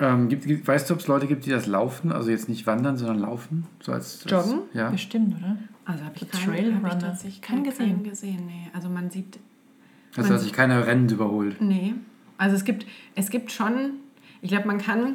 Ähm, gibt, gibt, weißt du, ob es Leute gibt, die das laufen? Also jetzt nicht wandern, sondern laufen? So als, als Joggen? Ja. Bestimmt, oder? Also habe ich, So keinen, Trailrunner. hab ich tatsächlich Keinen keinen gesehen. gesehen. gesehen. Nee. Also man sieht Also dass sich keiner rennend überholt. Nee. Also es gibt, es gibt schon, ich glaube, man kann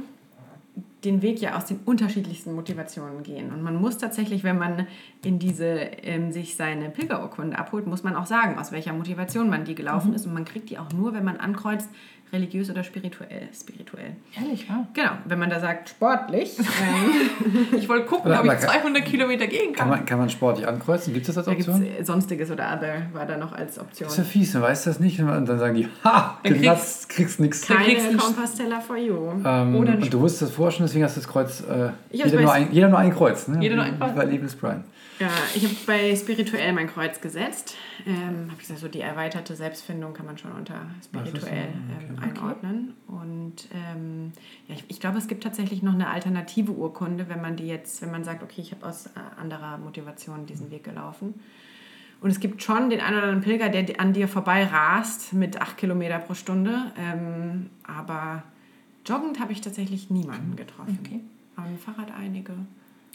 den Weg ja aus den unterschiedlichsten Motivationen gehen. Und man muss tatsächlich, wenn man in diese, ähm, sich seine Pilgerurkunde abholt, muss man auch sagen, aus welcher Motivation man die gelaufen ist. Und man kriegt die auch nur, wenn man ankreuzt, religiös oder spirituell. spirituell. Ehrlich, ja. Genau, wenn man da sagt, sportlich, ähm, Ich wollte gucken, ob ich aber kann- 200 Kilometer gehen Kann kann. man, kann man sportlich ankreuzen? Gibt es das als da Option? es Sonstiges oder Other, war da noch als Option. Das ist ja fies, man weiß das nicht. Und dann sagen die, ha, Dann genatzt, kriegst kriegst Keine Compostella for you. Ähm, Oder und du wusstest das vorher schon, deswegen hast du das Kreuz. Äh, jeder, nur ein, jeder nur ein Kreuz, ne? Jeder nur ein Kreuz. Bei Liebes Brian. Ja, ich habe bei spirituell mein Kreuz gesetzt. Ähm, habe gesagt, so die erweiterte Selbstfindung kann man schon unter spirituell ähm, einordnen. Und ähm, ja, ich, ich glaube, es gibt tatsächlich noch eine alternative Urkunde, wenn man die jetzt, wenn man sagt, okay, ich habe aus äh, anderer Motivation diesen Weg gelaufen. Und es gibt schon den einen oder anderen Pilger, der an dir vorbei rast mit 8 Kilometer pro Stunde. Ähm, aber joggend habe ich tatsächlich niemanden getroffen. Okay. Dem Fahrrad einige.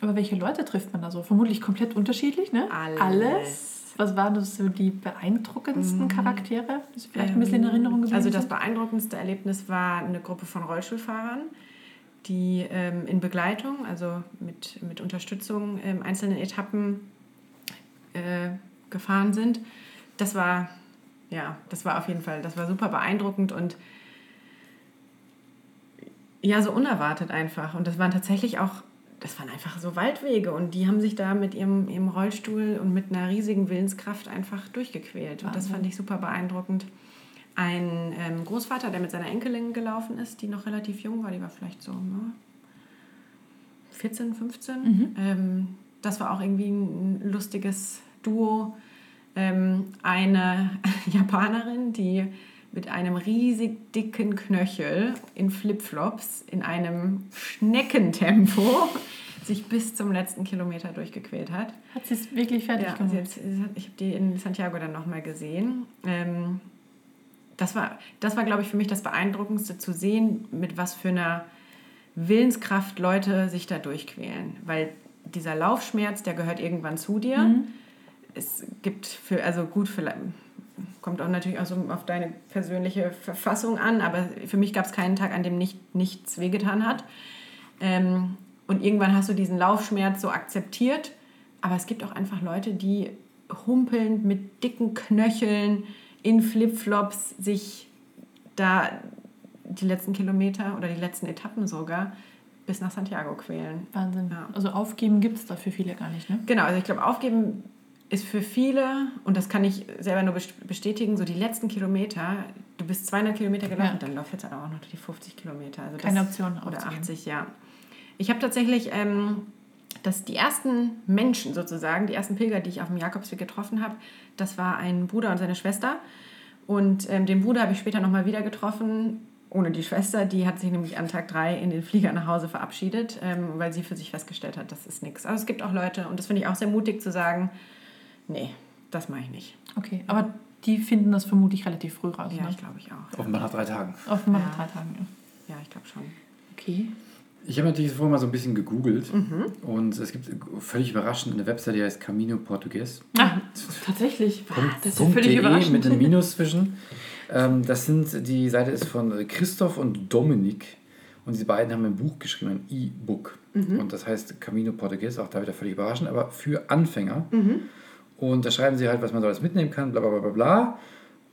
Aber welche Leute trifft man da so? Vermutlich komplett unterschiedlich, ne? Alles. Was waren das so die beeindruckendsten Charaktere? Das ist vielleicht ein bisschen in Erinnerung geblieben Also das beeindruckendste Erlebnis war eine Gruppe von Rollstuhlfahrern, die ähm, in Begleitung, also mit, mit Unterstützung ähm, einzelnen Etappen äh, gefahren sind. Das war, ja, das war auf jeden Fall, das war super beeindruckend und ja, so unerwartet einfach. Und das waren tatsächlich auch, das waren einfach so Waldwege und die haben sich da mit ihrem, ihrem Rollstuhl und mit einer riesigen Willenskraft einfach durchgequält. Und das fand ich super beeindruckend. Ein ähm, Großvater, der mit seiner Enkelin gelaufen ist, die noch relativ jung war, die war vielleicht so ne, 14, 15. Ähm, das war auch irgendwie ein lustiges Duo. Ähm, eine Japanerin, die mit einem riesig dicken Knöchel in Flipflops in einem Schneckentempo sich bis zum letzten Kilometer durchgequält hat. Hat sie es wirklich fertig Ja, gemacht? hat, ich habe die in Santiago dann nochmal gesehen. Ähm, das war, das war glaube ich, für mich das Beeindruckendste zu sehen, mit was für einer Willenskraft Leute sich da durchquälen. Weil dieser Laufschmerz, der gehört irgendwann zu dir. Mhm. Es gibt für, also gut, für, kommt auch natürlich auch so auf deine persönliche Verfassung an, aber für mich gab es keinen Tag, an dem nicht, nichts wehgetan hat. Ähm, und irgendwann hast du diesen Laufschmerz so akzeptiert. Aber es gibt auch einfach Leute, die humpelnd mit dicken Knöcheln in Flipflops sich da die letzten Kilometer oder die letzten Etappen sogar bis nach Santiago quälen. Wahnsinn. Ja. Also aufgeben gibt es da für viele gar nicht, ne? Genau, also ich glaube, aufgeben ist für viele, und das kann ich selber nur bestätigen, so die letzten Kilometer, du bist 200 Kilometer gelaufen, ja. dann läuft jetzt auch noch die 50 Kilometer. Also Keine Option. Oder 80, ja. Ich habe tatsächlich, ähm, dass die ersten Menschen sozusagen, die ersten Pilger, die ich auf dem Jakobsweg getroffen habe, das war ein Bruder und seine Schwester. Und ähm, den Bruder habe ich später nochmal wieder getroffen ohne die Schwester, die hat sich nämlich an Tag drei in den Flieger nach Hause verabschiedet, ähm, weil sie für sich festgestellt hat, das ist nichts. Aber es gibt auch Leute, und das finde ich auch sehr mutig zu sagen, nee, das mache ich nicht. Okay, aber die finden das vermutlich relativ früh raus. Ja, ne? ich glaube ich auch. Offenbar nach drei Tagen. Offenbar ja. nach drei Tagen, ja. Ja, ich glaube schon. Okay. Ich habe natürlich vorher mal so ein bisschen gegoogelt mhm. und es gibt völlig überraschend eine Webseite, die heißt Camino Portugues. Ah, tatsächlich. Punkt, das ist ja völlig überraschend. mit einem Minus zwischen. Ähm, das sind, die Seite ist von Christoph und Dominik. Und diese beiden haben ein Buch geschrieben, ein E-Book. Mhm. Und das heißt Camino Portugues, auch da wieder völlig überraschend, aber für Anfänger. Mhm. Und da schreiben sie halt, was man so alles mitnehmen kann, bla bla bla bla.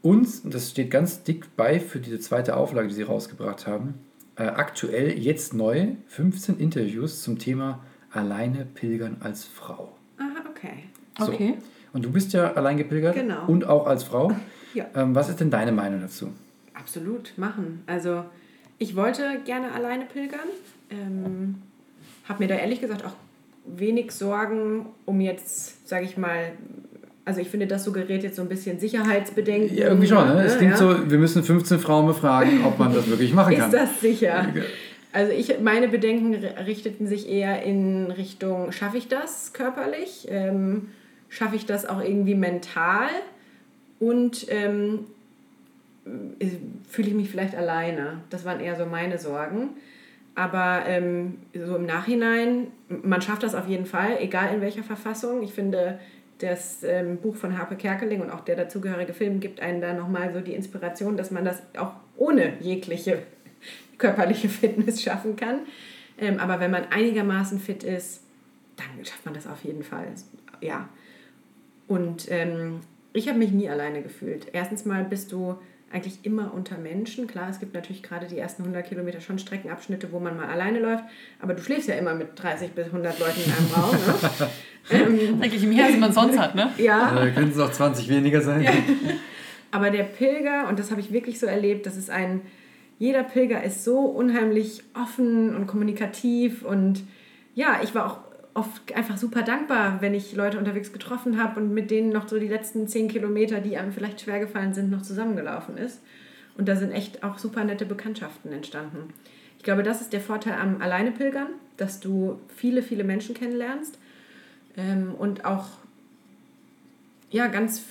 Und, das steht ganz dick bei für diese zweite Auflage, die sie rausgebracht haben, äh, aktuell jetzt neu 15 Interviews zum Thema Alleine pilgern als Frau. Aha, okay. So. Okay. Und du bist ja allein gepilgert genau. und auch als Frau. Ja. Ähm, was ist denn deine Meinung dazu? Absolut, machen. Also ich wollte gerne alleine pilgern. Ähm, habe mir da ehrlich gesagt auch wenig Sorgen um jetzt, sage ich mal, also ich finde, das suggeriert jetzt so ein bisschen Sicherheitsbedenken. Ja, irgendwie schon. Ne? Es klingt ja. so, wir müssen 15 Frauen befragen, ob man das wirklich machen kann. Ist das sicher? Also ich, meine Bedenken richteten sich eher in Richtung, schaffe ich das körperlich? Ähm, schaffe ich das auch irgendwie mental? Und ähm, äh, fühle ich mich vielleicht alleine? Das waren eher so meine Sorgen. Aber ähm, so im Nachhinein, man schafft das auf jeden Fall, egal in welcher Verfassung. Ich finde, das ähm, Buch von Harpe Kerkeling und auch der dazugehörige Film gibt einen da nochmal so die Inspiration, dass man das auch ohne jegliche körperliche Fitness schaffen kann. Ähm, aber wenn man einigermaßen fit ist, dann schafft man das auf jeden Fall. Ja. Und ähm, ich habe mich nie alleine gefühlt. Erstens mal bist du eigentlich immer unter Menschen. Klar, es gibt natürlich gerade die ersten 100 Kilometer schon Streckenabschnitte, wo man mal alleine läuft, aber du schläfst ja immer mit 30 bis 100 Leuten in einem Raum. Ne? ähm, eigentlich mehr, als man sonst hat, ne? Ja. Da könnten es auch 20 weniger sein. Ja. Aber der Pilger, und das habe ich wirklich so erlebt, das ist ein, jeder Pilger ist so unheimlich offen und kommunikativ und ja, ich war auch oft einfach super dankbar, wenn ich Leute unterwegs getroffen habe und mit denen noch so die letzten zehn Kilometer, die einem vielleicht schwer gefallen sind, noch zusammengelaufen ist. Und da sind echt auch super nette Bekanntschaften entstanden. Ich glaube, das ist der Vorteil am Alleinepilgern, dass du viele, viele Menschen kennenlernst ähm, und auch ja, ganz,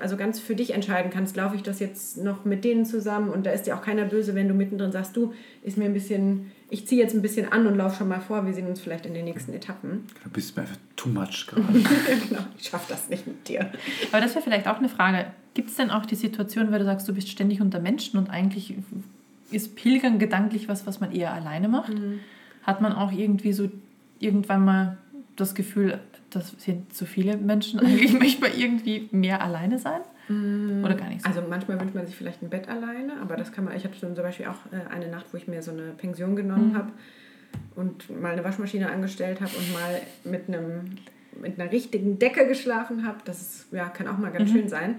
also ganz für dich entscheiden kannst, laufe ich das jetzt noch mit denen zusammen und da ist dir auch keiner böse, wenn du mittendrin sagst, du, ist mir ein bisschen, ich ziehe jetzt ein bisschen an und laufe schon mal vor, wir sehen uns vielleicht in den nächsten Etappen. Du bist mir einfach too much gerade. genau, ich schaffe das nicht mit dir. Aber das wäre vielleicht auch eine Frage. Gibt es denn auch die Situation, weil du sagst, du bist ständig unter Menschen und eigentlich ist Pilgern gedanklich was, was man eher alleine macht? Mhm. Hat man auch irgendwie so irgendwann mal das Gefühl, das sind zu viele Menschen. Eigentlich möchte man irgendwie mehr alleine sein. Mm. Oder gar nicht so. Also manchmal wünscht man sich vielleicht ein Bett alleine, aber das kann man. Ich hatte zum Beispiel auch äh, eine Nacht, wo ich mir so eine Pension genommen mhm. habe und mal eine Waschmaschine angestellt habe und mal mit einem mit einer richtigen Decke geschlafen habe. Das ist, ja, kann auch mal ganz mhm. schön sein.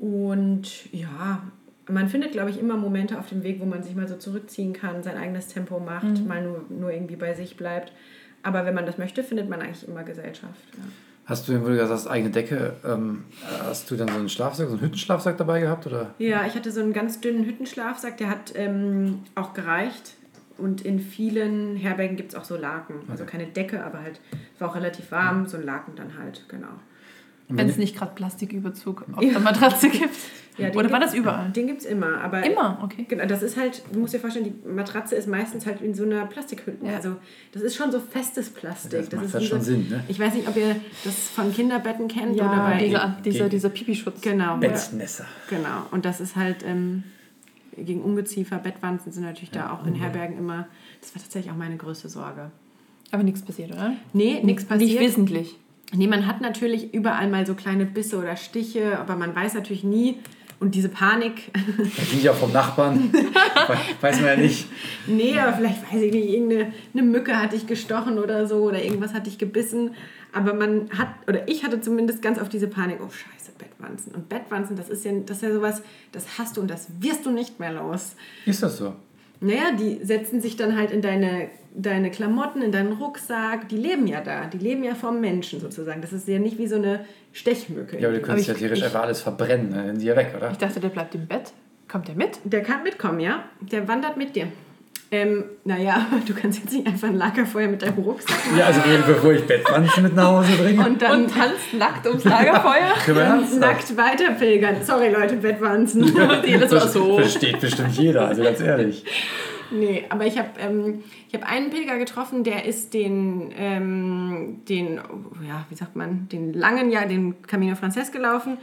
Und ja, man findet, glaube ich, immer Momente auf dem Weg, wo man sich mal so zurückziehen kann, sein eigenes Tempo macht, mhm. mal nur, nur irgendwie bei sich bleibt. Aber wenn man das möchte, findet man eigentlich immer Gesellschaft. Ja. Hast du, wo du gesagt hast, eigene Decke, ähm, hast du dann so einen Schlafsack, so einen Hüttenschlafsack dabei gehabt? Oder? Ja, ich hatte so einen ganz dünnen Hüttenschlafsack, der hat ähm, auch gereicht. Und in vielen Herbergen gibt es auch so Laken. Also keine Decke, aber halt, es war auch relativ warm, so ein Laken dann halt, genau. Wenn es nicht gerade Plastiküberzug auf ja. der Matratze gibt. Ja, Oder war das überall? Den gibt es immer. Aber Immer, okay. Genau, das ist halt, du musst dir vorstellen, die Matratze ist meistens halt in so einer Plastikhülle. Ja. Also das ist schon so festes Plastik. Das macht ist halt schon so, Sinn, ne? Ich weiß nicht, ob ihr das von Kinderbetten kennt oder Ja, bei... dieser, dieser, dieser Pipischutz. Genau. Bettnässer. Genau. Und das ist halt ähm, gegen Ungeziefer, Bettwanzen sind natürlich da auch in Herbergen immer... Das war tatsächlich auch meine größte Sorge. Aber nichts passiert, oder? Nee, nichts Nicht passiert. wissentlich. Nee, man hat natürlich überall mal so kleine Bisse oder Stiche, aber man weiß natürlich nie... Und diese Panik, Das ging ja vom Nachbarn. We- Weiß man ja nicht. Nee, aber vielleicht weiß ich nicht, irgendeine eine Mücke hat dich gestochen oder so oder irgendwas hat dich gebissen. Aber man hat, oder ich hatte zumindest ganz oft diese Panik, oh scheiße, Bettwanzen. Und Bettwanzen, das ist ja, das ist ja sowas, das hast du und das wirst du nicht mehr los. Ist das so? Naja, die setzen sich dann halt in deine, deine Klamotten, in deinen Rucksack. Die leben ja da. Die leben ja vom Menschen sozusagen. Das ist ja nicht wie so eine Stechmücke. Ja, aber du könntest Aber ja theoretisch einfach alles verbrennen. ne? Dann sind die ja weg, oder? Ich dachte, der bleibt im Bett. Kommt der mit? Der kann mitkommen, ja? Der wandert mit dir. Ähm, naja, du kannst jetzt nicht einfach ein Lagerfeuer mit deinem Rucksack machen. Ja, also bevor ich Bettwanzen mit nach Hause bringe. Und dann Und tanzt nackt ums Lagerfeuer. Wir ernsthaft? nackt weiter pilgern. Sorry, Leute, Bettwanzen. Jedes Mal so. Versteht bestimmt jeder, also ganz ehrlich. Nee, aber ich habe ähm, hab einen Pilger getroffen, der ist den, ähm, den, ja, wie sagt man, den langen Jahr, den Camino Frances gelaufen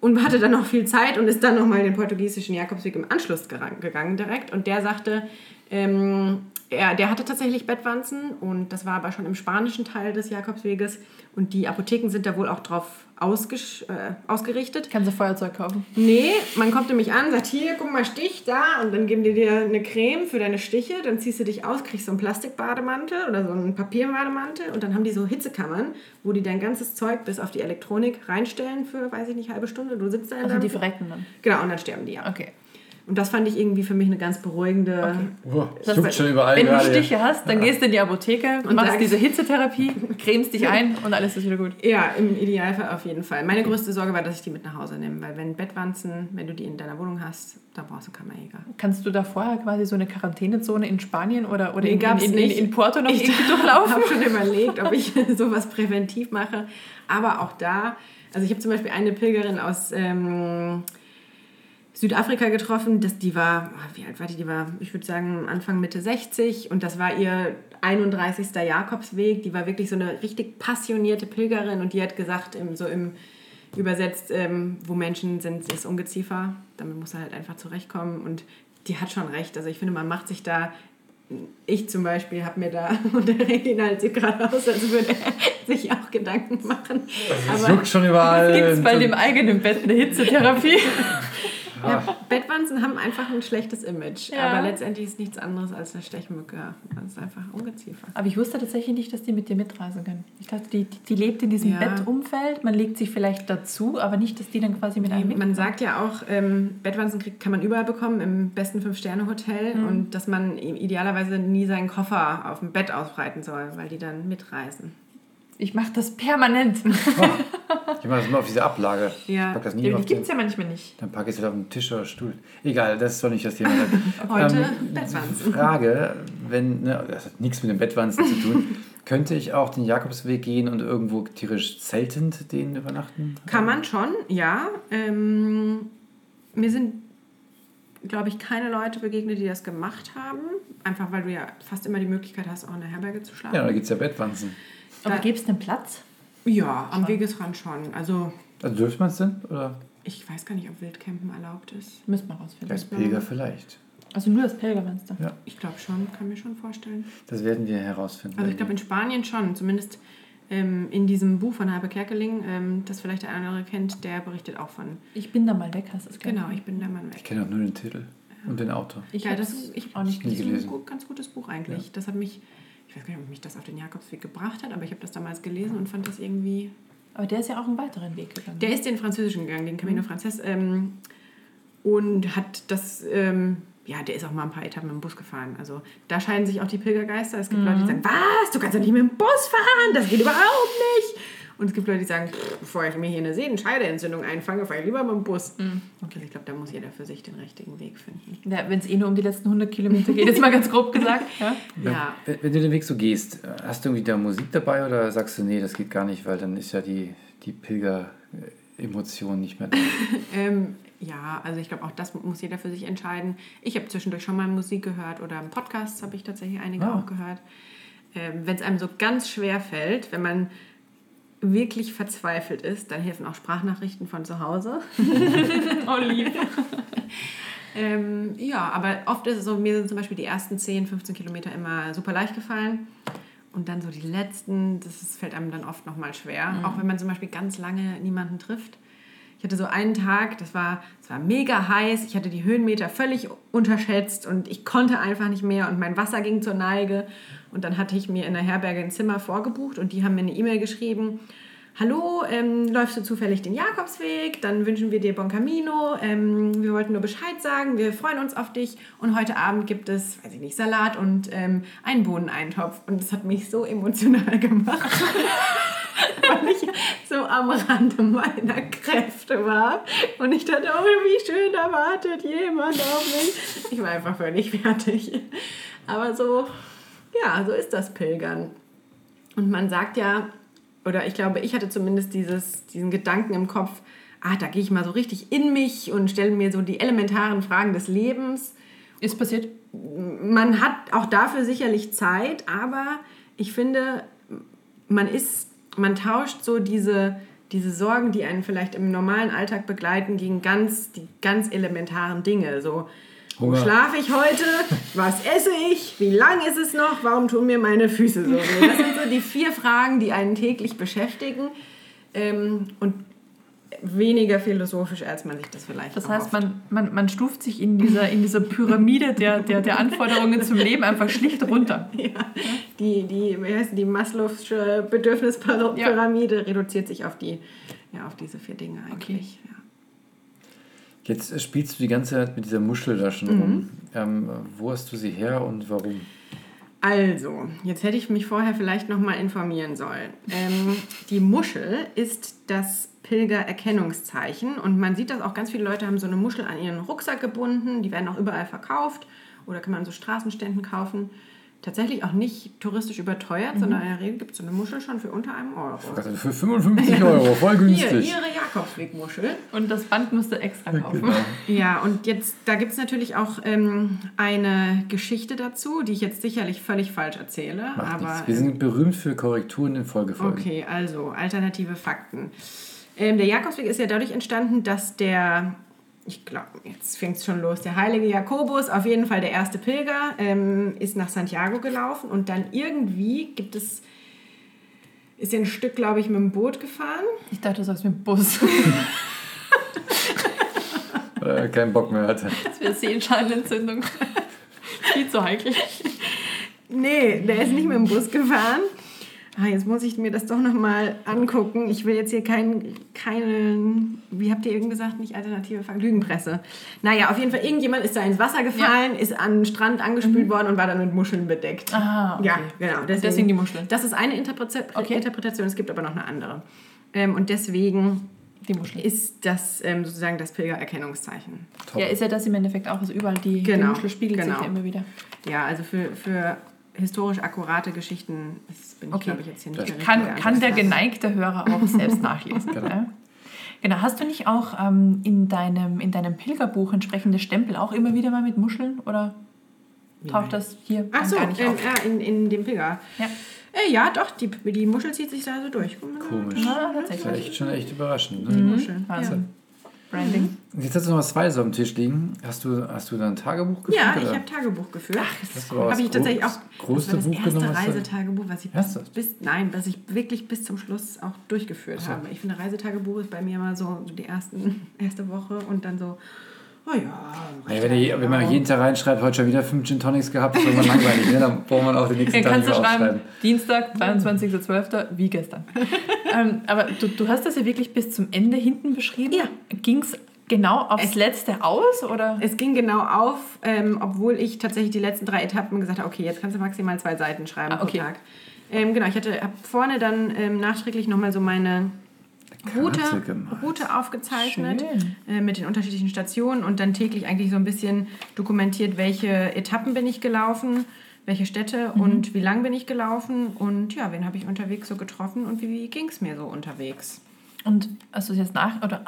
und hatte dann noch viel Zeit und ist dann nochmal den portugiesischen Jakobsweg im Anschluss gegangen direkt. Und der sagte, ähm, er, der hatte tatsächlich Bettwanzen und das war aber schon im spanischen Teil des Jakobsweges und die Apotheken sind da wohl auch drauf ausgesch äh, ausgerichtet. Kannst du Feuerzeug kaufen? Nee, man kommt nämlich an, sagt hier, guck mal, Stich da und dann geben die dir eine Creme für deine Stiche, dann ziehst du dich aus, kriegst so einen Plastikbademantel oder so einen Papierbademantel und dann haben die so Hitzekammern, wo die dein ganzes Zeug bis auf die Elektronik reinstellen für, weiß ich nicht, halbe Stunde. Du sitzt da in Also die verrecken dann. Genau, und dann sterben die ja. Okay. Und das fand ich irgendwie für mich eine ganz beruhigende... Oh, es Das juckt schon überall Wenn du gerade. Stiche hast, dann gehst du in die Apotheke, Und machst diese Hitzetherapie, cremst dich ein und alles ist wieder gut. Ja, im Idealfall auf jeden Fall. Meine größte Sorge war, dass ich die mit nach Hause nehme, weil wenn Bettwanzen, wenn du die in deiner Wohnung hast, dann brauchst du Kammerjäger. Kannst du da vorher quasi so eine Quarantänezone in Spanien oder, oder Nee, in, in, in, nicht. in Porto noch Ich durchlaufen? habe schon überlegt, ob ich sowas präventiv mache. Aber auch da, also ich habe zum Beispiel eine Pilgerin aus ähm, Südafrika getroffen, das, die war, wie alt war die? Die war, ich würde sagen, Anfang, Mitte 60 und das war ihr 31. Jakobsweg. Die war wirklich so eine richtig passionierte Pilgerin und die hat gesagt, so im übersetzt, ähm, wo Menschen sind, ist Ungeziefer. Damit muss er halt einfach zurechtkommen und die hat schon recht. Also ich finde, man macht sich da ich zum Beispiel habe mir da, und der Reginald sieht gerade aus, als würde er sich auch Gedanken machen. Es Aber juckt schon überall. Gibt es bei dem eigenen Bett eine Hitzetherapie? ja, Bettwanzen haben einfach ein schlechtes Image. Ja. Aber letztendlich ist nichts anderes als eine Stechmücke. Das ist einfach Ungeziefer. Aber ich wusste tatsächlich nicht, dass die mit dir mitreisen können. Ich dachte, die, die, lebt in diesem Ja. Bettumfeld, man legt sich vielleicht dazu, aber nicht, dass die dann quasi mit einem Man sagt ja auch, ähm, Bettwanzen kriegt, kann man überall bekommen, im besten Fünf-Sterne-Hotel. Und dass man idealerweise nie seinen Koffer auf dem Bett ausbreiten soll, weil die dann mitreisen. Ich mache das permanent. Ich mache das immer auf diese Ablage. Ja. Ich pack das nie Die auf gibt es ja manchmal nicht. Dann packe ich es wieder auf den Tisch oder Stuhl. Egal, das soll nicht das Thema sein. Heute Ähm, Bettwanzen. Frage, wenn, ne, das hat nichts mit dem Bettwanzen zu tun, könnte ich auch den Jakobsweg gehen und irgendwo tierisch zeltend den übernachten? Kann man schon, ja. Ähm, mir sind, glaube ich, keine Leute begegnet, die das gemacht haben. Einfach weil du ja fast immer die Möglichkeit hast, auch in der Herberge zu schlafen. Ja, da gibt es ja Bettwanzen. Aber gibt es einen Platz? Ja, am Wegesrand schon. Also Also dürfte man es denn? Oder ich weiß gar nicht, ob Wildcampen erlaubt ist. Müssen wir rausfinden. als Pilger vielleicht? Also nur das Pilgerfenster. Ja, Ich glaube schon, kann mir schon vorstellen. das werden wir herausfinden. Also ich glaube in Spanien schon, zumindest ähm, in diesem Buch von Habe Kerkeling, ähm, das vielleicht der eine oder andere kennt, der berichtet auch von. Ich bin da mal weg, hast du es Genau, ich bin Mann ich weg. kenne auch nur den Titel und den Autor. Ich ja, habe das es ich, auch nicht nie das ist ein gelesen. gut, ganz gutes Buch eigentlich. Das hat mich, ich weiß gar nicht, ob mich das auf den Jakobsweg gebracht hat, aber ich habe das damals gelesen und fand das irgendwie Aber der ist ja auch einen weiteren Weg gegangen. Der ist den französischen gegangen, den Mhm. Camino Frances. Ähm, und hat das, ähm, ja, der ist auch mal ein paar Etappen mit dem Bus gefahren. Also da scheiden sich auch die Pilgergeister. Es gibt Mhm. Leute, die sagen, was, du kannst doch nicht mit dem Bus fahren, das geht überhaupt nicht. Und es gibt Leute, die sagen, pff, bevor ich mir hier eine Sehenscheidenentzündung einfange, fahre ich lieber mit dem Bus. Mhm. Okay, ich glaube, da muss jeder für sich den richtigen Weg finden. ja, Wenn es eh nur um die letzten 100 Kilometer geht, jetzt mal ganz grob gesagt. Ja? Ja, Wenn, wenn du den Weg so gehst, hast du irgendwie da Musik dabei oder sagst du, nee, das geht gar nicht, weil dann ist ja die, die Pilger, Emotionen nicht mehr da? ähm, ja, also ich glaube, auch das muss jeder für sich entscheiden. Ich habe zwischendurch schon mal Musik gehört oder Podcasts habe ich tatsächlich einige Ah. auch gehört. Ähm, wenn es einem so ganz schwer fällt, wenn man wirklich verzweifelt ist, dann helfen auch Sprachnachrichten von zu Hause. Oh, lieb. Ähm, ja, aber oft ist es so, mir sind zum Beispiel die ersten 10, 15 Kilometer immer super leicht gefallen. Und dann so die letzten, das fällt einem dann oft nochmal schwer. Auch wenn man zum Beispiel ganz lange niemanden trifft. Ich hatte so einen Tag, das war, es war mega heiß, ich hatte die Höhenmeter völlig unterschätzt und ich konnte einfach nicht mehr und mein Wasser ging zur Neige. Und dann hatte ich mir in der Herberge ein Zimmer vorgebucht und die haben mir eine E-Mail geschrieben. Hallo, ähm, läufst du zufällig den Jakobsweg? Dann wünschen wir dir Bon Camino. Ähm, wir wollten nur Bescheid sagen. Wir freuen uns auf dich. Und heute Abend gibt es, weiß ich nicht, Salat und ähm, einen Bohneneintopf. Und das hat mich so emotional gemacht, weil ich so am Rande meiner Kräfte war. Und ich dachte, oh, wie schön, da wartet jemand auf mich. Ich war einfach völlig fertig. Aber so, ja, so ist das Pilgern. Und man sagt ja, oder ich glaube, ich hatte zumindest dieses, diesen Gedanken im Kopf, ah, da gehe ich mal so richtig in mich und stelle mir so die elementaren Fragen des Lebens. Ist passiert? Man hat auch dafür sicherlich Zeit, aber ich finde, man ist, man tauscht so diese, diese Sorgen, die einen vielleicht im normalen Alltag begleiten, gegen ganz, die ganz elementaren Dinge. So, wo Hunger. schlafe ich heute? Was esse ich? Wie lang ist es noch? Warum tun mir meine Füße so weh? Das sind so die vier Fragen, die einen täglich beschäftigen. Ähm, und weniger philosophisch, als man sich das vielleicht Das heißt, man, man, man stuft sich in dieser, in dieser Pyramide der, der, der Anforderungen zum Leben einfach schlicht runter. Ja, die, die, wie heißt die Maslow'sche Bedürfnispyramide reduziert sich auf, die, ja, auf diese vier Dinge eigentlich. Ja. Jetzt spielst du die ganze Zeit mit dieser Muschel da schon rum. Ähm, wo hast du sie her und warum? Also, jetzt hätte ich mich vorher vielleicht noch mal informieren sollen. Ähm, die Muschel ist das Pilgererkennungszeichen und man sieht das auch, ganz viele Leute haben so eine Muschel an ihren Rucksack gebunden, die werden auch überall verkauft oder kann man an so Straßenständen kaufen. Tatsächlich auch nicht touristisch überteuert, sondern in der Regel gibt es so eine Muschel schon für unter einem Euro. Also für 55 Euro, voll Hier, günstig. ihre Jakobswegmuschel. Und das Band musst du extra kaufen. Genau. Ja, und jetzt, da gibt es natürlich auch ähm, eine Geschichte dazu, die ich jetzt sicherlich völlig falsch erzähle. Macht aber nichts. Wir sind berühmt für Korrekturen in Folgefolgen. Okay, also alternative Fakten. Ähm, der Jakobsweg ist ja dadurch entstanden, dass der, ich glaube, jetzt fängt es schon los, der heilige Jakobus, auf jeden Fall der erste Pilger, ähm, ist nach Santiago gelaufen und dann irgendwie gibt es, ist er ein Stück, glaube ich, mit dem Boot gefahren. Ich dachte, du sagst mit dem Bus. Weil er keinen Bock mehr hatte. Das wäre Sehenscheinentzündung. Viel zu heikel. Nee, der ist nicht mit dem Bus gefahren. Ah, jetzt muss ich mir das doch nochmal angucken. Ich will jetzt hier keinen, keinen, wie habt ihr eben gesagt, nicht alternative Fakten, Lügenpresse. Naja, auf jeden Fall, irgendjemand ist da ins Wasser gefallen, ist an den Strand angespült worden und war dann mit Muscheln bedeckt. Mhm. Ah, okay. Ja, genau. Deswegen, Deswegen die Muscheln. Das ist eine Interpreta Okay. Interpretation, es gibt aber noch eine andere. Ähm, und deswegen Die ist das ähm, sozusagen das Pilgererkennungszeichen. Top. Ja, ist ja das im Endeffekt auch. Also überall die, die Genau, Muschel spiegelt genau. sich ja immer wieder. Ja, also für, für historisch akkurate Geschichten das bin ich, Okay. glaube ich, jetzt hier nicht Das der Kann, kann der geneigte Hörer auch selbst nachlesen. Genau. ja? Genau. Hast du nicht auch ähm, in, deinem, in deinem Pilgerbuch entsprechende Stempel auch immer wieder mal mit Muscheln? Oder taucht das hier Ach so, gar nicht ähm, auf? ja, in, in dem Pilger. Ja. Äh, ja, doch, die, die Muschel zieht sich da so durch. Komisch. Ja, Das ist tatsächlich. echt schon echt überraschend. Ne? Muschel. Wahnsinn. Branding. Jetzt hast du noch was Zweites auf dem Tisch liegen. Hast du, hast du da ein Tagebuch geführt? Ja, ich habe Tagebuch geführt. Du aber Habe das ich tatsächlich auch. das größte das war Buch das erste Reisetagebuch, was ich Erstes? bis, nein, was ich wirklich bis zum Schluss auch durchgeführt so. habe. Ich finde, Reisetagebuch ist bei mir immer so die ersten, erste Woche und dann so, oh ja. Ja, wenn, ihr, wenn man jeden Tag reinschreibt, heute schon wieder fünf Gin Tonics gehabt, ist irgendwann langweilig. Ne? Dann braucht man auch den nächsten Dann Tag kannst du schreiben, aufschreiben. Dienstag, 23.12., wie gestern. ähm, aber du, du hast das ja wirklich bis zum Ende hinten beschrieben. Ja. Ging es genau aufs Letzte aus? Oder? Es ging genau auf, ähm, obwohl ich tatsächlich die letzten drei Etappen gesagt habe, okay, jetzt kannst du maximal zwei Seiten schreiben Ah, okay. pro Tag. Ähm, genau, ich hatte hab vorne dann ähm, nachträglich nochmal so meine Route. Route aufgezeichnet Schön. äh, mit den unterschiedlichen Stationen und dann täglich eigentlich so ein bisschen dokumentiert, welche Etappen bin ich gelaufen, welche Städte Mhm. und wie lang bin ich gelaufen und ja, wen habe ich unterwegs so getroffen und wie, wie ging es mir so unterwegs. Und hast du es jetzt nach oder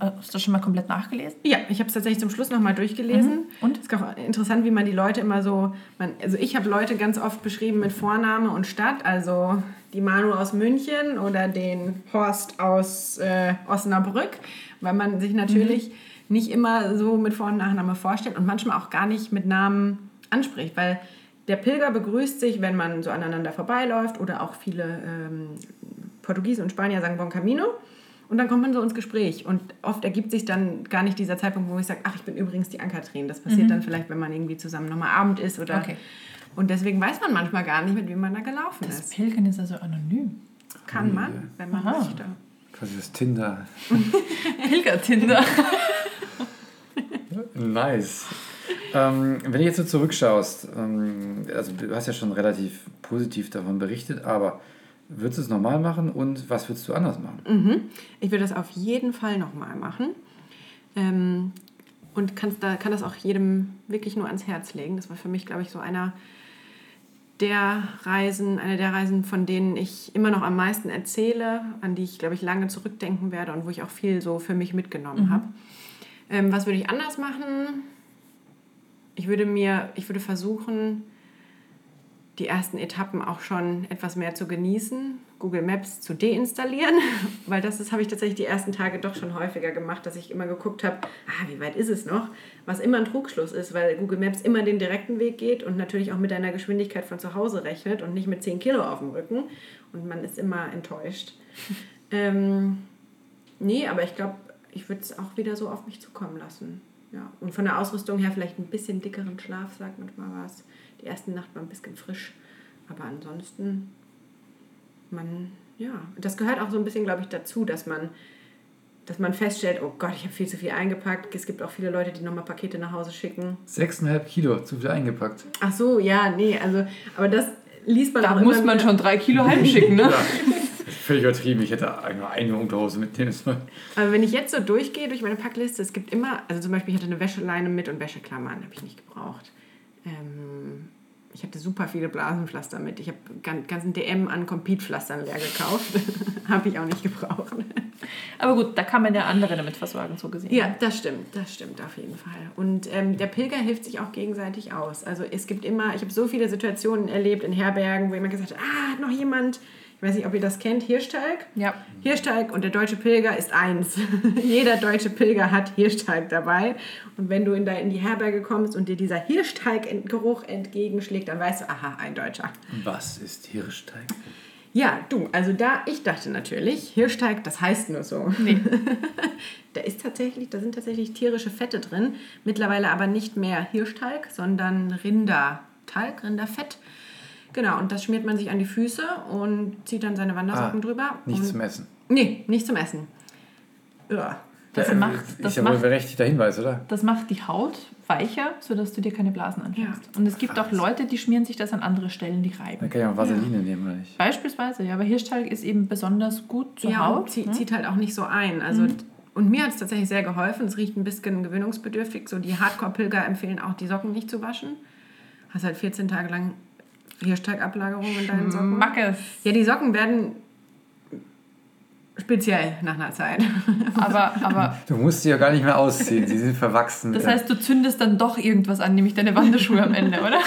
hast du schon mal komplett nachgelesen? Ja, ich habe es tatsächlich zum Schluss nochmal durchgelesen. Mhm. Und? Es ist auch interessant, wie man die Leute immer so. Man, also ich habe Leute ganz oft beschrieben mit Vorname und Stadt. Also die Manu aus München oder den Horst aus äh, Osnabrück, weil man sich natürlich mhm. nicht immer so mit Vor- und Nachname vorstellt und manchmal auch gar nicht mit Namen anspricht, weil der Pilger begrüßt sich, wenn man so aneinander vorbeiläuft oder auch viele ähm, Portugiesen und Spanier sagen Bon Camino. Und dann kommt man so ins Gespräch. Und oft ergibt sich dann gar nicht dieser Zeitpunkt, wo ich sage, ach, ich bin übrigens die Ankatrin. Das passiert mhm. dann vielleicht, wenn man irgendwie zusammen nochmal Abend ist oder. Okay. Und deswegen weiß man manchmal gar nicht, mit wem man da gelaufen das ist. Das Pilgern ist also anonym. Kann man, wenn man Aha. möchte. Quasi das Tinder. Pilger-Tinder. nice. Ähm, wenn du jetzt so zurückschaust, ähm, also du hast ja schon relativ positiv davon berichtet, aber Würdest du es nochmal machen und was würdest du anders machen? Mhm. Ich würde das auf jeden Fall nochmal machen. Ähm, und kannst da, kann das auch jedem wirklich nur ans Herz legen. Das war für mich, glaube ich, so einer der Reisen, eine der Reisen, von denen ich immer noch am meisten erzähle, an die ich, glaube ich, lange zurückdenken werde und wo ich auch viel so für mich mitgenommen mhm. habe. Ähm, was würde ich anders machen? Ich würde mir, ich würde versuchen, die ersten Etappen auch schon etwas mehr zu genießen, Google Maps zu deinstallieren, weil das, das habe ich tatsächlich die ersten Tage doch schon häufiger gemacht, dass ich immer geguckt habe, ah, wie weit ist es noch, was immer ein Trugschluss ist, weil Google Maps immer den direkten Weg geht und natürlich auch mit deiner Geschwindigkeit von zu Hause rechnet und nicht mit 10 Kilo auf dem Rücken und man ist immer enttäuscht. ähm, nee, aber ich glaube, ich würde es auch wieder so auf mich zukommen lassen. Ja. Und von der Ausrüstung her vielleicht ein bisschen dickeren Schlaf, sagt manchmal was die erste Nacht war ein bisschen frisch. Aber ansonsten, man, ja, das gehört auch so ein bisschen, glaube ich, dazu, dass man, dass man feststellt, oh Gott, ich habe viel zu viel eingepackt. Es gibt auch viele Leute, die nochmal Pakete nach Hause schicken. Sechseinhalb Kilo zu viel eingepackt. Ach so, ja, nee, also, aber das liest man da auch muss man schon drei Kilo heimschicken, ne? ja. Völlig übertrieben. Ich hätte nur eine Unterhose mitnehmen sollen. Aber wenn ich jetzt so durchgehe durch meine Packliste, es gibt immer, also zum Beispiel, ich hatte eine Wäscheleine mit und Wäscheklammern, habe ich nicht gebraucht. Ähm, ich hatte super viele Blasenpflaster mit. Ich habe ganzen DM an Compete-Pflastern leer gekauft. habe ich auch nicht gebraucht. Aber gut, da kann man ja andere damit versorgen, so gesehen. Ja, das stimmt, das stimmt auf jeden Fall. Und ähm, der Pilger hilft sich auch gegenseitig aus. Also es gibt immer, ich habe so viele Situationen erlebt in Herbergen, wo jemand gesagt hat, ah, hat noch jemand ich weiß nicht, ob ihr das kennt, Hirschteig. Ja. Hirschteig und der deutsche Pilger ist eins. Jeder deutsche Pilger hat Hirschteig dabei. Und wenn du in, in die Herberge kommst und dir dieser Hirschteiggeruch entgegenschlägt, dann weißt du, aha, ein Deutscher. Was ist Hirschteig? Ja, du, also da, ich dachte natürlich, Hirschteig, das heißt nur so. Nee. da ist tatsächlich, da sind tatsächlich tierische Fette drin. Mittlerweile aber nicht mehr Hirschteig, sondern Rinderteig, Rinderfett. Genau, und das schmiert man sich an die Füße und zieht dann seine Wandersocken ah, drüber. Nicht zum Essen. Nee, nicht zum Essen. Ja. Das, macht, das ist ja wohl berechtigter Hinweis, oder? Das macht die Haut weicher, sodass du dir keine Blasen anfängst. Ja. Und es gibt Krass. auch Leute, die schmieren sich das an andere Stellen, die reiben. Man kann ja auch Vaseline ja. nehmen, oder nicht? Beispielsweise, ja. Aber Hirschtalg ist eben besonders gut zur ja, Haut. Und zieht, ne? zieht halt auch nicht so ein. Also mhm. Und mir hat es tatsächlich sehr geholfen. Es riecht ein bisschen gewöhnungsbedürftig. So die Hardcore-Pilger empfehlen auch, die Socken nicht zu waschen. Hast halt 14 Tage lang Hirschteigablagerung in deinen Socken? Mackes. Ja, die Socken werden speziell nach einer Zeit. Aber, aber du musst sie ja gar nicht mehr ausziehen, sie sind verwachsen. Das heißt, du zündest dann doch irgendwas an, nämlich deine Wanderschuhe am Ende, oder?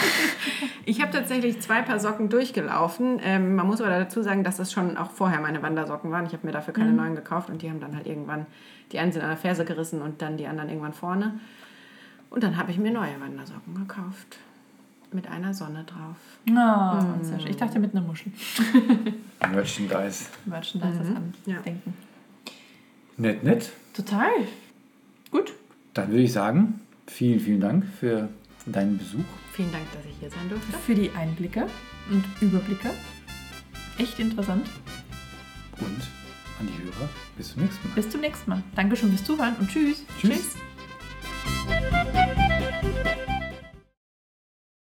Ich habe tatsächlich zwei Paar Socken durchgelaufen. Ähm, man muss aber dazu sagen, dass das schon auch vorher meine Wandersocken waren. Ich habe mir dafür keine mhm. neuen gekauft und die haben dann halt irgendwann, die einen sind an der Ferse gerissen und dann die anderen irgendwann vorne. Und dann habe ich mir neue Wandersocken gekauft mit einer Sonne drauf. Oh, mm. sehr schön. Ich dachte mit einer Muschel. Merchandise. Merchandise, mhm. das ja. Denken. Nett, nett. Total. Gut. Dann würde ich sagen, vielen, vielen Dank für deinen Besuch. Vielen Dank, dass ich hier sein durfte. Für die Einblicke und Überblicke. Echt interessant. Und an die Hörer, bis zum nächsten Mal. Bis zum nächsten Mal. Dankeschön fürs Zuhören und tschüss. Tschüss. tschüss.